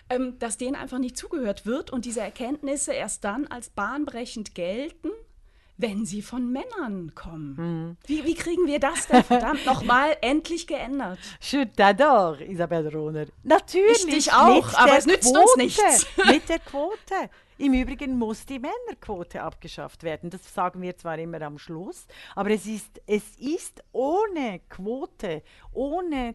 ähm, dass denen einfach nicht zugehört wird und diese Erkenntnisse erst dann als bahnbrechend gelten, wenn sie von Männern kommen. Mhm. Wie, wie, kriegen wir das denn verdammt nochmal endlich geändert? T'adore, Isabel Rohner. Natürlich. Ich dich auch, aber es nützt Quote, uns nichts. mit der Quote. Im Übrigen muss die Männerquote abgeschafft werden. Das sagen wir zwar immer am Schluss, aber es ist, es ist ohne Quote, ohne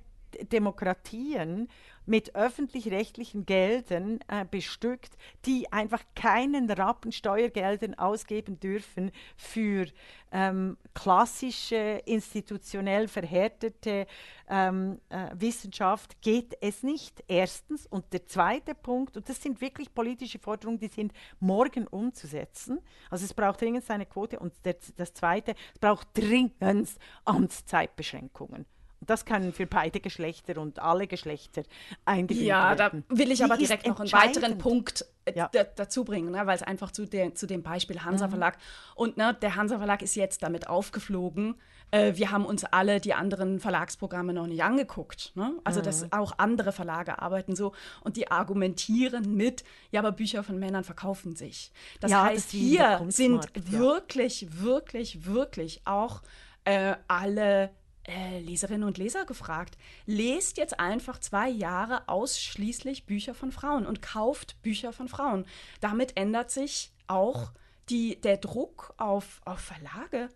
Demokratien mit öffentlich-rechtlichen Geldern äh, bestückt, die einfach keinen Rappen Steuergeldern ausgeben dürfen für ähm, klassische, institutionell verhärtete ähm, äh, Wissenschaft, geht es nicht. Erstens. Und der zweite Punkt, und das sind wirklich politische Forderungen, die sind morgen umzusetzen. Also es braucht dringend eine Quote. Und der, das zweite, es braucht dringend Amtszeitbeschränkungen. Das können für beide Geschlechter und alle Geschlechter eingeführt ja, werden. Ja, da will ich Die aber direkt noch einen weiteren Punkt äh, ja. dazu bringen, ne, weil es einfach zu, der, zu dem Beispiel Hansa mhm. Verlag und ne, der Hansa Verlag ist jetzt damit aufgeflogen. Äh, wir haben uns alle die anderen Verlagsprogramme noch nicht angeguckt. Ne? Also, mhm. dass auch andere Verlage arbeiten so und die argumentieren mit, ja, aber Bücher von Männern verkaufen sich. Das ja, heißt, das hier sind wirklich, wirklich, wirklich auch äh, alle äh, Leserinnen und Leser gefragt. Lest jetzt einfach zwei Jahre ausschließlich Bücher von Frauen und kauft Bücher von Frauen. Damit ändert sich auch die, der Druck auf, auf Verlage.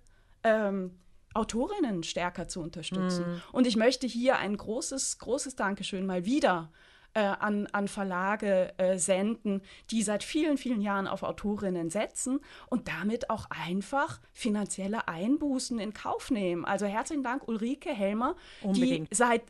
Ähm, Autorinnen stärker zu unterstützen. Mm. Und ich möchte hier ein großes, großes Dankeschön mal wieder äh, an, an Verlage äh, senden, die seit vielen, vielen Jahren auf Autorinnen setzen und damit auch einfach finanzielle Einbußen in Kauf nehmen. Also herzlichen Dank Ulrike Helmer, Unbedingt. die seit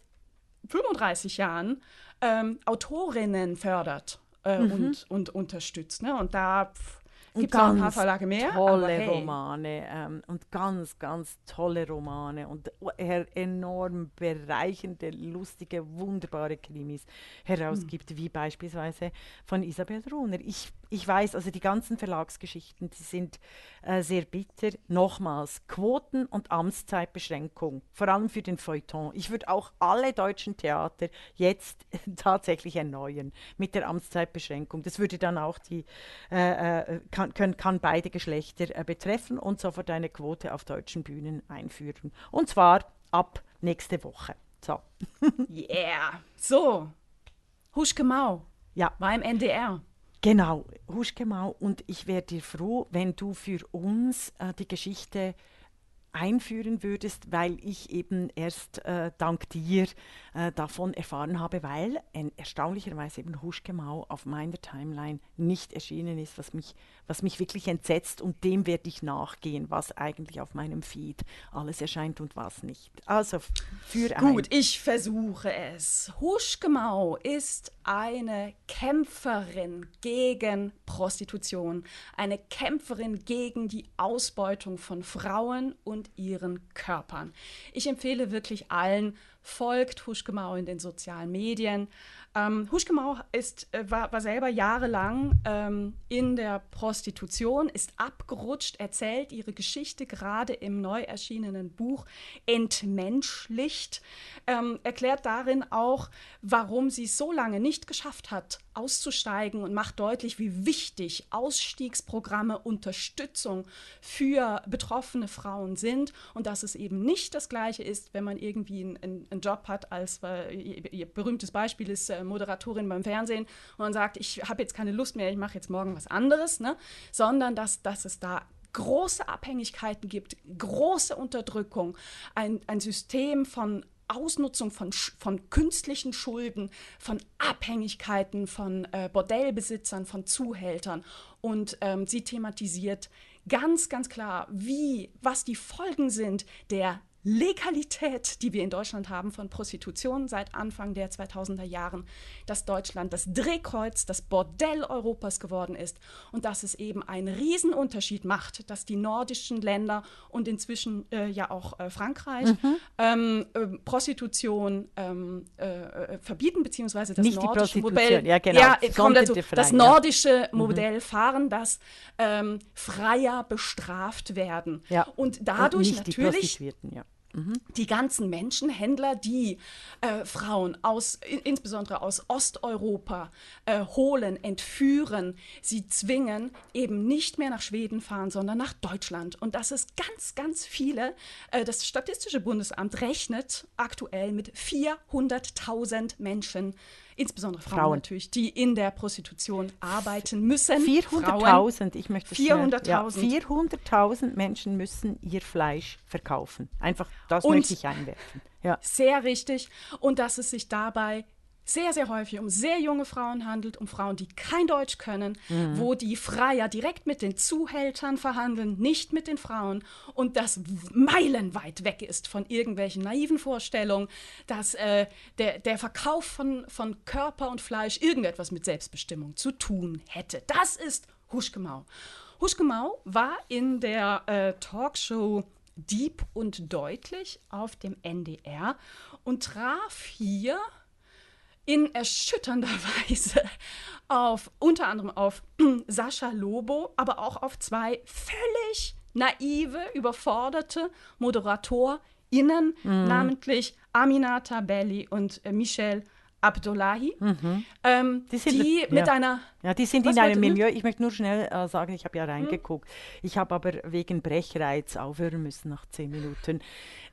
35 Jahren ähm, Autorinnen fördert äh, mhm. und, und unterstützt. Ne? Und da pff, Gibt es ein paar Verlage mehr? Tolle hey. Romane ähm, und ganz, ganz tolle Romane und enorm bereichende, lustige, wunderbare Krimis herausgibt, mhm. wie beispielsweise von Isabel Runer. Ich, ich weiß, also die ganzen Verlagsgeschichten, die sind äh, sehr bitter. Nochmals, Quoten und Amtszeitbeschränkung, vor allem für den Feuilleton. Ich würde auch alle deutschen Theater jetzt tatsächlich erneuern mit der Amtszeitbeschränkung. Das würde dann auch die äh, äh kann, können, kann beide Geschlechter äh, betreffen und sofort eine Quote auf deutschen Bühnen einführen. Und zwar ab nächste Woche. So. yeah. So. Huschke Mau. Ja. War im NDR. Genau, Huschke Mau. Und ich wäre dir froh, wenn du für uns äh, die Geschichte einführen würdest, weil ich eben erst äh, dank dir äh, davon erfahren habe, weil ein, erstaunlicherweise eben Huschgemau auf meiner Timeline nicht erschienen ist, was mich, was mich wirklich entsetzt und dem werde ich nachgehen, was eigentlich auf meinem Feed alles erscheint und was nicht. Also für Gut, ein. ich versuche es. Huschgemau ist eine Kämpferin gegen Prostitution, eine Kämpferin gegen die Ausbeutung von Frauen und ihren Körpern. Ich empfehle wirklich allen, folgt Huschgemau in den sozialen Medien. Ähm, Huschgemau ist, äh, war, war, selber jahrelang ähm, in der Prostitution, ist abgerutscht, erzählt ihre Geschichte gerade im neu erschienenen Buch Entmenschlicht, ähm, erklärt darin auch, warum sie es so lange nicht geschafft hat, auszusteigen und macht deutlich, wie wichtig Ausstiegsprogramme, Unterstützung für betroffene Frauen sind und dass es eben nicht das Gleiche ist, wenn man irgendwie einen, einen Job hat, als äh, ihr, berühmtes Beispiel ist äh, Moderatorin beim Fernsehen und sagt, ich habe jetzt keine Lust mehr, ich mache jetzt morgen was anderes, ne? sondern dass, dass es da große Abhängigkeiten gibt, große Unterdrückung, ein, ein System von Ausnutzung von, von künstlichen Schulden, von Abhängigkeiten von äh, Bordellbesitzern, von Zuhältern. Und ähm, sie thematisiert ganz, ganz klar, wie, was die Folgen sind der Legalität, die wir in Deutschland haben von Prostitution seit Anfang der 2000er Jahren, dass Deutschland das Drehkreuz, das Bordell Europas geworden ist und dass es eben einen Riesenunterschied macht, dass die nordischen Länder und inzwischen äh, ja auch äh, Frankreich mhm. ähm, äh, Prostitution ähm, äh, verbieten, beziehungsweise das Nicht nordische Modell, ja, genau. ja, dazu, das nordische ja. Modell mhm. fahren, dass ähm, Freier bestraft werden. Ja. Und dadurch und natürlich ja die ganzen Menschenhändler, die äh, Frauen aus, insbesondere aus Osteuropa äh, holen, entführen, sie zwingen, eben nicht mehr nach Schweden fahren, sondern nach Deutschland. Und das ist ganz, ganz viele. Äh, das Statistische Bundesamt rechnet aktuell mit 400.000 Menschen, insbesondere Frauen, Frauen, natürlich, die in der Prostitution arbeiten müssen. 400.000, ich möchte 400.000 ja, 400.000 Menschen müssen ihr Fleisch verkaufen. Einfach, das Und möchte ich einwerfen. Ja. Sehr richtig. Und dass es sich dabei sehr, sehr häufig um sehr junge Frauen handelt, um Frauen, die kein Deutsch können, mhm. wo die Freier direkt mit den Zuhältern verhandeln, nicht mit den Frauen und das meilenweit weg ist von irgendwelchen naiven Vorstellungen, dass äh, der, der Verkauf von, von Körper und Fleisch irgendetwas mit Selbstbestimmung zu tun hätte. Das ist Huschgemau. Huschgemau war in der äh, Talkshow Deep und Deutlich auf dem NDR und traf hier in erschütternder Weise auf unter anderem auf Sascha Lobo, aber auch auf zwei völlig naive, überforderte ModeratorInnen, mhm. namentlich Aminata Belli und äh, Michelle Abdullahi, mhm. ähm, die, sind, die mit ja. einer. Ja, die sind in einem Milieu. Ich möchte nur schnell äh, sagen, ich habe ja reingeguckt. Mhm. Ich habe aber wegen Brechreiz aufhören müssen nach zehn Minuten.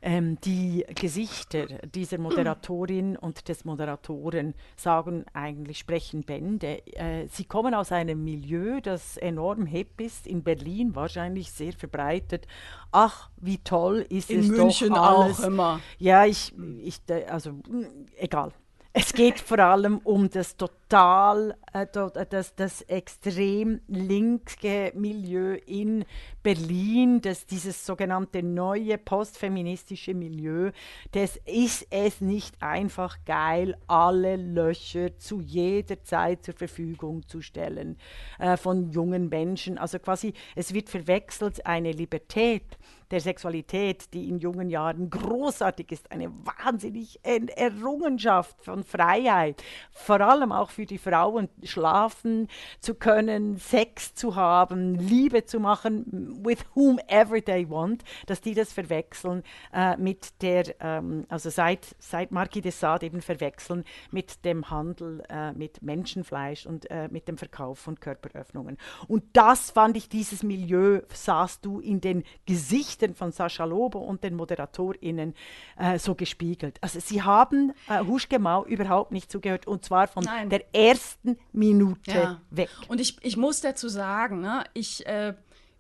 Ähm, die Gesichter dieser Moderatorin mhm. und des Moderatoren sagen eigentlich, sprechen Bände. Äh, sie kommen aus einem Milieu, das enorm hip ist, in Berlin wahrscheinlich sehr verbreitet. Ach, wie toll ist in es München doch alles. auch immer. Ja, ich, ich also egal. Es geht vor allem um das total total äh, das, das extrem linke Milieu in Berlin, das, dieses sogenannte neue postfeministische Milieu, das ist es nicht einfach geil, alle Löcher zu jeder Zeit zur Verfügung zu stellen äh, von jungen Menschen. Also quasi, es wird verwechselt eine Libertät der Sexualität, die in jungen Jahren großartig ist, eine wahnsinnig Errungenschaft von Freiheit, vor allem auch für die Frauen, schlafen zu können, Sex zu haben, Liebe zu machen, with whomever they want, dass die das verwechseln äh, mit der, ähm, also seit, seit Marquis de Sade eben verwechseln mit dem Handel äh, mit Menschenfleisch und äh, mit dem Verkauf von Körperöffnungen. Und das fand ich, dieses Milieu sahst du in den Gesichtern von Sascha Lobo und den ModeratorInnen äh, so gespiegelt. Also sie haben äh, Huschgemau überhaupt nicht zugehört und zwar von Nein. der ersten Minute ja. weg. Und ich, ich muss dazu sagen, ne, ich äh,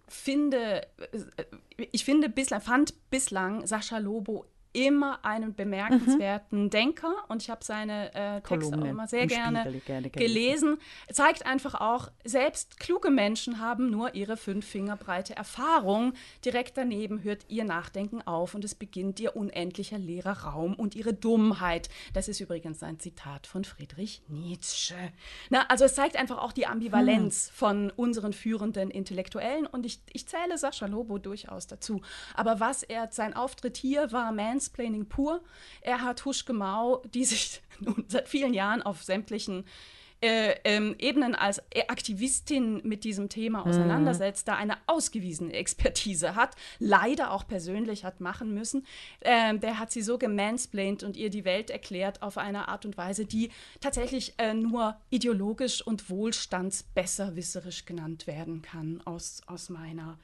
finde, äh, ich finde bislang, fand bislang Sascha Lobo immer einen bemerkenswerten mhm. Denker und ich habe seine äh, Texte auch immer sehr gerne, gerne, gelesen. Zeigt einfach auch, selbst kluge Menschen haben nur ihre fünf Finger breite Erfahrung. Direkt daneben hört ihr Nachdenken auf und es beginnt ihr unendlicher leerer Raum und ihre Dummheit. Das ist übrigens ein Zitat von Friedrich Nietzsche. Na, also es zeigt einfach auch die Ambivalenz hm. von unseren führenden Intellektuellen und ich, ich zähle Sascha Lobo durchaus dazu. Aber was er, sein Auftritt hier war, Mans Mansplaining pur. Er hat Huschke Mau, die sich nun seit vielen Jahren auf sämtlichen äh, ähm, Ebenen als Aktivistin mit diesem Thema mhm. auseinandersetzt, mhm. da eine ausgewiesene Expertise hat, leider auch persönlich hat machen müssen. Ähm, der hat sie so gemansplained und ihr die Welt erklärt auf eine Art und Weise, die tatsächlich äh, nur ideologisch und wohlstandsbesserwisserisch genannt werden kann, aus, aus meiner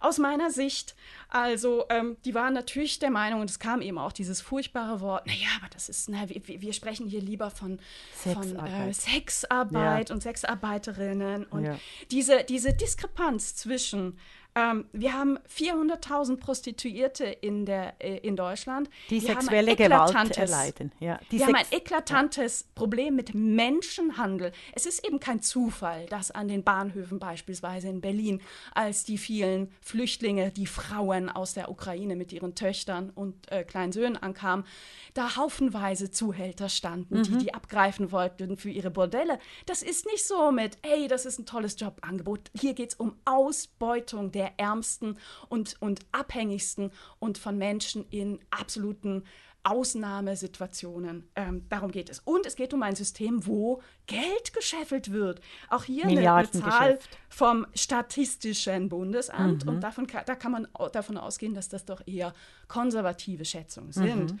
aus meiner Sicht. Also, ähm, die waren natürlich der Meinung, und es kam eben auch dieses furchtbare Wort, naja, aber das ist, na, wir, wir sprechen hier lieber von Sexarbeit, von, äh, Sexarbeit ja. und Sexarbeiterinnen. Und ja. diese, diese Diskrepanz zwischen ähm, wir haben 400.000 Prostituierte in, der, äh, in Deutschland. Die wir sexuelle Gewalt erleiden. Ja, wir haben ein eklatantes ja. Problem mit Menschenhandel. Es ist eben kein Zufall, dass an den Bahnhöfen beispielsweise in Berlin, als die vielen Flüchtlinge, die Frauen aus der Ukraine mit ihren Töchtern und äh, kleinen Söhnen ankamen, da haufenweise Zuhälter standen, mhm. die die abgreifen wollten für ihre Bordelle. Das ist nicht so mit, hey, das ist ein tolles Jobangebot. Hier geht es um Ausbeutung der der Ärmsten und, und Abhängigsten und von Menschen in absoluten Ausnahmesituationen. Ähm, darum geht es. Und es geht um ein System, wo Geld gescheffelt wird. Auch hier eine, eine Zahl vom Statistischen Bundesamt. Mhm. Und davon, da kann man davon ausgehen, dass das doch eher konservative Schätzungen sind. Mhm.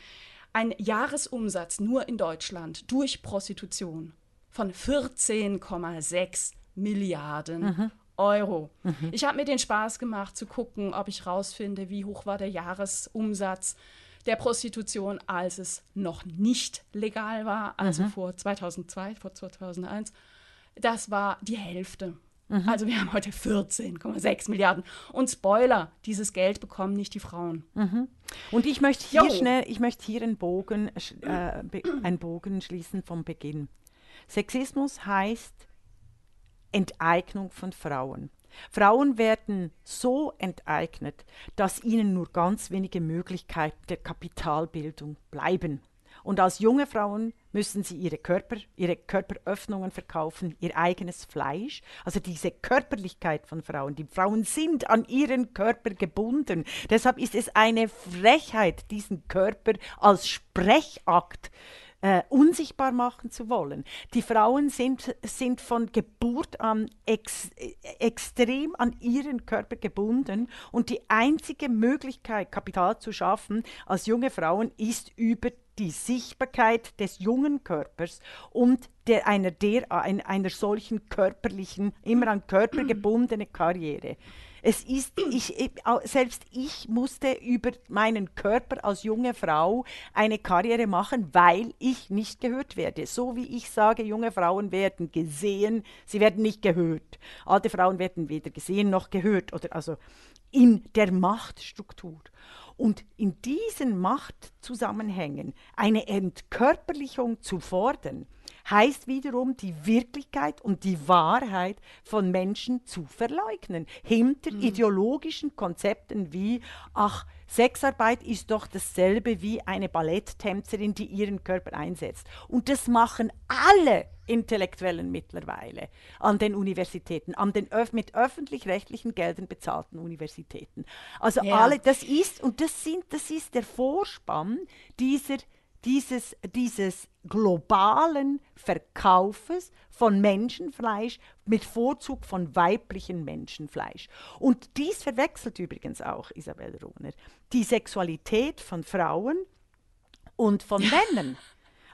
Ein Jahresumsatz nur in Deutschland durch Prostitution von 14,6 Milliarden mhm. Euro. Mhm. Ich habe mir den Spaß gemacht zu gucken, ob ich rausfinde, wie hoch war der Jahresumsatz der Prostitution, als es noch nicht legal war, also mhm. vor 2002, vor 2001. Das war die Hälfte. Mhm. Also wir haben heute 14,6 Milliarden. Und Spoiler, dieses Geld bekommen nicht die Frauen. Mhm. Und ich möchte hier jo. schnell, ich möchte hier einen Bogen, äh, einen Bogen schließen vom Beginn. Sexismus heißt Enteignung von Frauen. Frauen werden so enteignet, dass ihnen nur ganz wenige Möglichkeiten der Kapitalbildung bleiben. Und als junge Frauen müssen sie ihre Körper, ihre Körperöffnungen verkaufen, ihr eigenes Fleisch. Also diese Körperlichkeit von Frauen. Die Frauen sind an ihren Körper gebunden. Deshalb ist es eine Frechheit, diesen Körper als Sprechakt äh, unsichtbar machen zu wollen. Die Frauen sind, sind von Geburt an ex, extrem an ihren Körper gebunden und die einzige Möglichkeit, Kapital zu schaffen als junge Frauen, ist über die Sichtbarkeit des jungen Körpers und der, einer, der, einer solchen körperlichen, immer an Körper gebundene Karriere. Es ist, ich, selbst ich musste über meinen Körper als junge Frau eine Karriere machen, weil ich nicht gehört werde. So wie ich sage, junge Frauen werden gesehen, sie werden nicht gehört. Alte Frauen werden weder gesehen noch gehört. Oder also in der Machtstruktur. Und in diesen Machtzusammenhängen eine Entkörperlichung zu fordern, heißt wiederum die Wirklichkeit und die Wahrheit von Menschen zu verleugnen, hinter mhm. ideologischen Konzepten wie, ach, Sexarbeit ist doch dasselbe wie eine Balletttänzerin, die ihren Körper einsetzt. Und das machen alle Intellektuellen mittlerweile an den Universitäten, an den öf mit öffentlich-rechtlichen Geldern bezahlten Universitäten. Also ja. alle, das ist, und das sind, das ist der Vorspann dieser dieses, dieses globalen Verkaufes von Menschenfleisch mit Vorzug von weiblichem Menschenfleisch. Und dies verwechselt übrigens auch Isabel Rohner die Sexualität von Frauen und von Männern.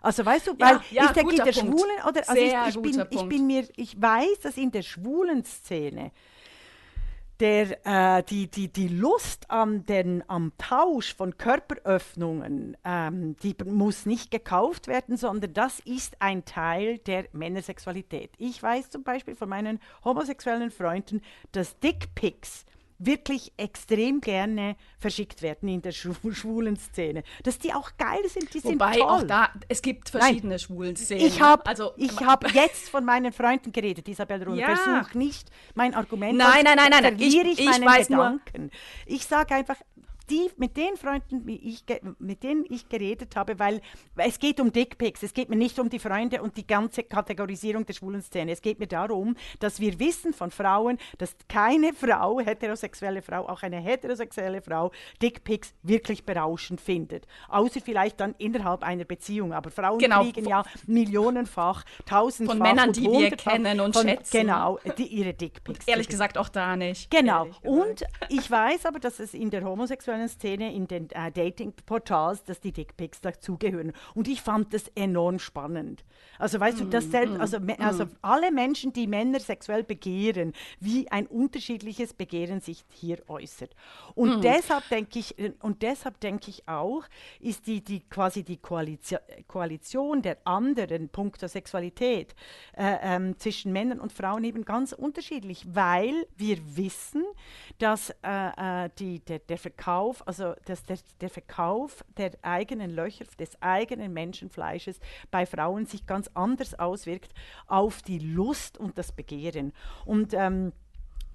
Also weißt du, weil ja, ja, ich denke in der Punkt. schwulen oder also ich, ich, bin, ich bin mir ich weiß, dass in der schwulen Szene der, äh, die, die, die Lust an den, am Tausch von Körperöffnungen, ähm, die muss nicht gekauft werden, sondern das ist ein Teil der Männersexualität. Ich weiß zum Beispiel von meinen homosexuellen Freunden, dass Dickpics wirklich extrem gerne verschickt werden in der schwulen Szene. Dass die auch geil sind, die Wobei sind toll. auch da, es gibt verschiedene Nein, schwulen Szenen. Ich habe also, hab jetzt von meinen Freunden geredet, Isabel Runner. Ja. Versuch nicht mein Argument. Nein, nein, nein, nein. nein. Ich, ich, ich weiß Gedanken. Nur. Ich sage einfach, die, mit den Freunden, ich, mit denen ich geredet habe, weil es geht um Dickpics, es geht mir nicht um die Freunde und die ganze Kategorisierung der schwulen Szene. Es geht mir darum, dass wir wissen von Frauen, dass keine Frau, heterosexuelle Frau, auch eine heterosexuelle Frau, Dickpics wirklich berauschend findet. Außer vielleicht dann innerhalb einer Beziehung. Aber Frauen genau. kriegen ja millionenfach, tausendfach Von Männern, die wir kennen und von, schätzen. Genau, die, ihre Dickpics. Ehrlich gesagt auch da nicht. Genau. Und ich weiß aber, dass es in der homosexuellen sexuellen Szene in den äh, Dating-Portals, dass die Dickpics dazugehören. Und ich fand das enorm spannend. Also weißt mm, du, das selbst, mm, also, mm. also alle Menschen, die Männer sexuell begehren, wie ein unterschiedliches Begehren sich hier äußert. Und mm. deshalb denke ich, und deshalb denke ich auch, ist die, die quasi die Koalition, Koalition der anderen Punkte Sexualität äh, ähm, zwischen Männern und Frauen eben ganz unterschiedlich, weil wir wissen, dass äh, äh die, der, der Verkauf Verkauf, also das, der, der Verkauf der eigenen Löcher, des eigenen Menschenfleisches bei Frauen sich ganz anders auswirkt auf die Lust und das Begehren. Und ähm,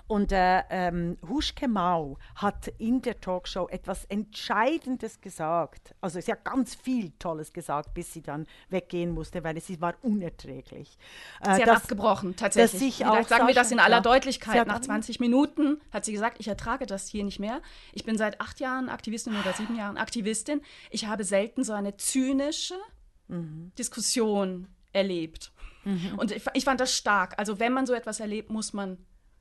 und äh, ähm, Huschke Mau hat in der Talkshow etwas Entscheidendes gesagt. Also sie hat ganz viel Tolles gesagt, bis sie dann weggehen musste, weil es war unerträglich. Äh, sie hat dass, abgebrochen, tatsächlich. Vielleicht sagen wir das in aller Deutlichkeit. Nach 20 Minuten hat sie gesagt, ich ertrage das hier nicht mehr. Ich bin seit acht Jahren Aktivistin oder sieben Jahren Aktivistin. Ich habe selten so eine zynische mhm. Diskussion erlebt. Mhm. Und ich, ich fand das stark. Also wenn man so etwas erlebt, muss man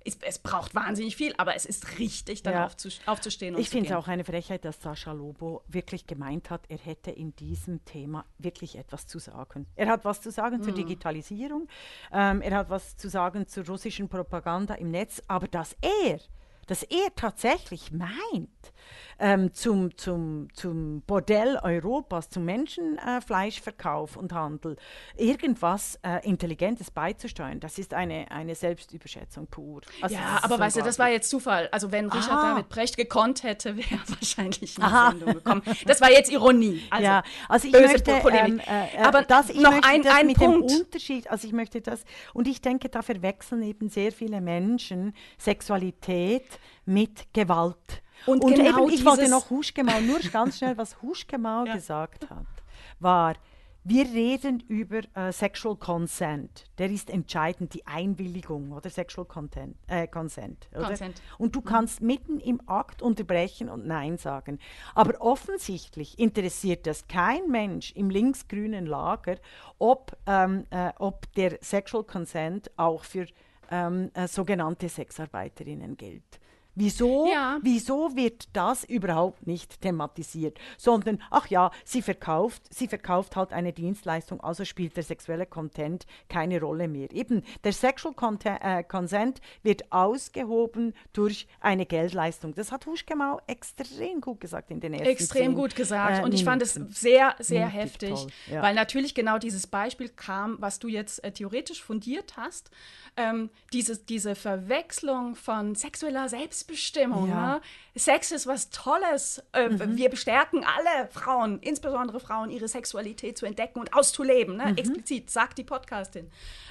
es, es, braucht wahnsinnig viel, aber es ist richtig, dann ja. aufzustehen. ich finde es auch eine Frechheit, dass Sascha Lobo wirklich gemeint hat, er hätte in diesem Thema wirklich etwas zu sagen. Er hat was zu sagen mhm. zur Digitalisierung, ähm, er hat was zu sagen zur russischen Propaganda im Netz, aber dass er, dass er tatsächlich meint, ähm, zum, zum, zum Bordell Europas, zum Menschenfleischverkauf äh, und Handel, irgendwas äh, Intelligentes beizusteuern, das ist eine, eine Selbstüberschätzung pur. Also ja, aber weißt du, das war jetzt Zufall. Also wenn Richard Aha. David Brecht gekonnt hätte, wäre wahrscheinlich in die Sendung gekommen. Das war jetzt Ironie. Also, ja, also ich möchte, ähm, äh, aber das, ich noch möchte ein, das ein mit Punkt. dem Unterschied, also ich möchte das, und ich denke, da verwechseln eben sehr viele Menschen Sexualität mit Gewalt. Und, und genau eben, ich wollte noch Huschgemau, nur ganz schnell, was Huschgemau ja. gesagt hat, war, wir reden über äh, Sexual Consent. Der ist entscheidend, die Einwilligung oder Sexual Content, äh, Consent. Oder? Consent. Und du mhm. kannst mitten im Akt unterbrechen und Nein sagen. Aber offensichtlich interessiert das kein Mensch im linksgrünen Lager, ob, ähm, äh, ob der Sexual Consent auch für ähm, äh, sogenannte Sexarbeiterinnen gilt. Wieso, ja. wieso wird das überhaupt nicht thematisiert? Sondern, ach ja, sie verkauft, sie verkauft halt eine Dienstleistung, also spielt der sexuelle Content keine Rolle mehr. Eben, der Sexual Content, äh, Consent wird ausgehoben durch eine Geldleistung. Das hat Huschkemau extrem gut gesagt in den ersten Extrem gut gesagt. Äh, Und ich fand es sehr, sehr heftig, ja. weil natürlich genau dieses Beispiel kam, was du jetzt äh, theoretisch fundiert hast. Ähm, diese, diese Verwechslung von sexueller Selbstbestimmung Selbstbestimmung. Ja. Ne? Sex ist was Tolles. Äh, mhm. Wir bestärken alle Frauen, insbesondere Frauen, ihre Sexualität zu entdecken und auszuleben. Ne? Mhm. Explizit, sagt die Podcastin.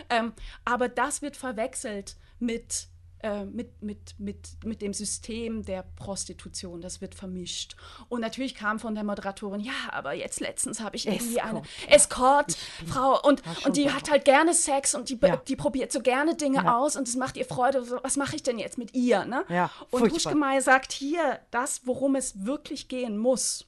Ähm, aber das wird verwechselt mit äh, mit, mit, mit, mit dem System der Prostitution. Das wird vermischt. Und natürlich kam von der Moderatorin, ja, aber jetzt letztens habe ich irgendwie Escort. eine Escort-Frau und, und die hat halt gerne Sex und die, ja. die probiert so gerne Dinge ja. aus und es macht ihr Freude. Was mache ich denn jetzt mit ihr? Ne? Ja, und Huschgemeier sagt hier das, worum es wirklich gehen muss.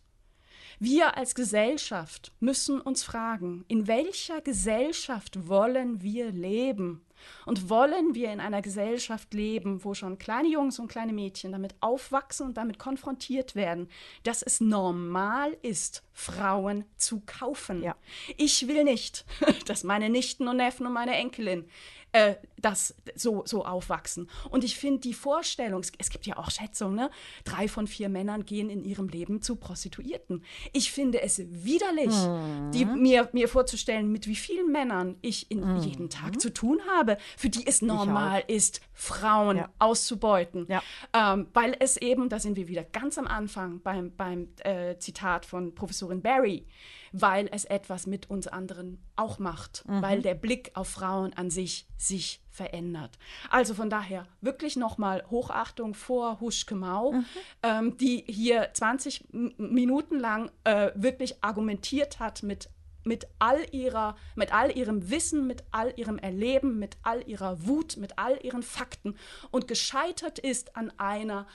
Wir als Gesellschaft müssen uns fragen, in welcher Gesellschaft wollen wir leben? Und wollen wir in einer Gesellschaft leben, wo schon kleine Jungs und kleine Mädchen damit aufwachsen und damit konfrontiert werden, dass es normal ist, Frauen zu kaufen? Ja. Ich will nicht, dass meine Nichten und Neffen und meine Enkelin äh, das so, so aufwachsen. Und ich finde die Vorstellung, es, es, gibt ja auch Schätzungen, ne? drei von vier Männern gehen in ihrem Leben zu Prostituierten. Ich finde es widerlich, mhm. die, mir, mir vorzustellen, mit wie vielen Männern ich in mhm. jeden Tag zu tun habe, für die es normal ist, Frauen ja. auszubeuten. Ja. Ähm, weil es eben, da sind wir wieder ganz am Anfang beim, beim äh, Zitat von Professorin Barry, weil es etwas mit uns anderen auch macht, mhm. weil der Blick auf Frauen an sich sich verändert. Also von daher wirklich nochmal Hochachtung vor Huschke Mau, mhm. ähm, die hier 20 Minuten lang äh, wirklich argumentiert hat mit mit all ihrer, mit all ihrem Wissen, mit all ihrem Erleben, mit all ihrer Wut, mit all ihren Fakten und gescheitert ist an einer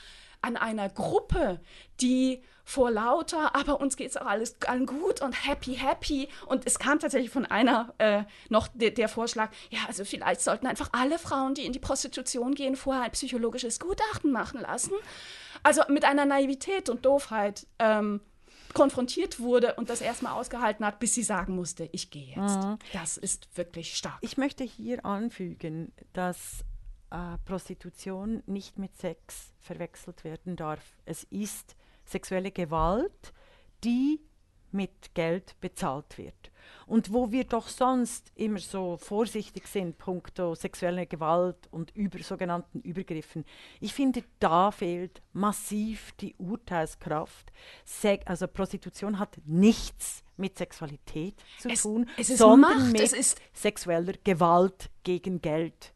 an einer Gruppe, die vor lauter, aber uns geht es auch alles allen gut und happy, happy. Und es kam tatsächlich von einer äh, noch de der Vorschlag, ja, also vielleicht sollten einfach alle Frauen, die in die Prostitution gehen, vorher ein psychologisches Gutachten machen lassen. Also mit einer Naivität und Doofheit. Ähm, konfrontiert wurde und das erstmal ausgehalten hat, bis sie sagen musste, ich gehe jetzt. Mhm. Das ist wirklich stark. Ich möchte hier anfügen, dass äh, Prostitution nicht mit Sex verwechselt werden darf. Es ist sexuelle Gewalt, die mit Geld bezahlt wird. Und wo wir doch sonst immer so vorsichtig sind, punkto sexuelle Gewalt und über sogenannten Übergriffen, ich finde, da fehlt massiv die Urteilskraft. Se also Prostitution hat nichts mit Sexualität zu es, tun, es sondern Macht. mit sexueller Gewalt gegen Geld.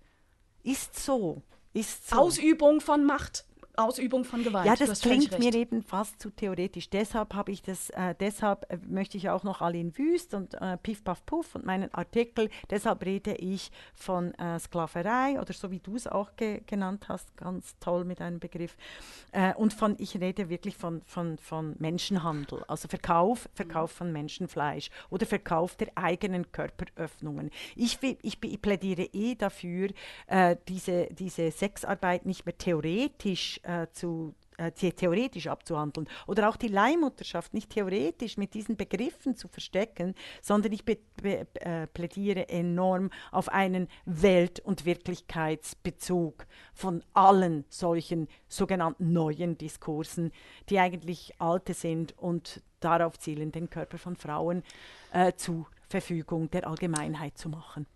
Ist so. Ist so. Ausübung von Macht. Ausübung von Gewalt. Ja, das klingt mir eben fast zu theoretisch. Deshalb habe ich das, äh, deshalb äh, möchte ich auch noch Aline Wüst und äh, Piff Puff Puff und meinen Artikel, deshalb rede ich von äh, Sklaverei oder so wie du es auch ge genannt hast, ganz toll mit einem Begriff. Äh, und von, ich rede wirklich von, von, von Menschenhandel, also Verkauf, Verkauf von Menschenfleisch oder Verkauf der eigenen Körperöffnungen. Ich, ich, ich plädiere eh dafür, äh, diese, diese Sexarbeit nicht mehr theoretisch äh, zu äh, theoretisch abzuhandeln oder auch die Leihmutterschaft nicht theoretisch mit diesen Begriffen zu verstecken, sondern ich äh, plädiere enorm auf einen Welt- und Wirklichkeitsbezug von allen solchen sogenannten neuen Diskursen, die eigentlich alte sind und darauf zielen, den Körper von Frauen äh, zur Verfügung der Allgemeinheit zu machen.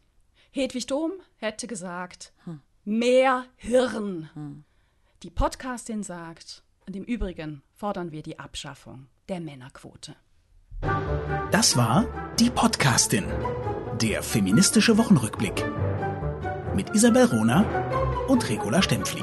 Hedwig Dom hätte gesagt, hm. mehr Hirn. Hm. Die Podcastin sagt, und im Übrigen fordern wir die Abschaffung der Männerquote. Das war die Podcastin, der feministische Wochenrückblick mit Isabel Rona und Regula Stempfli.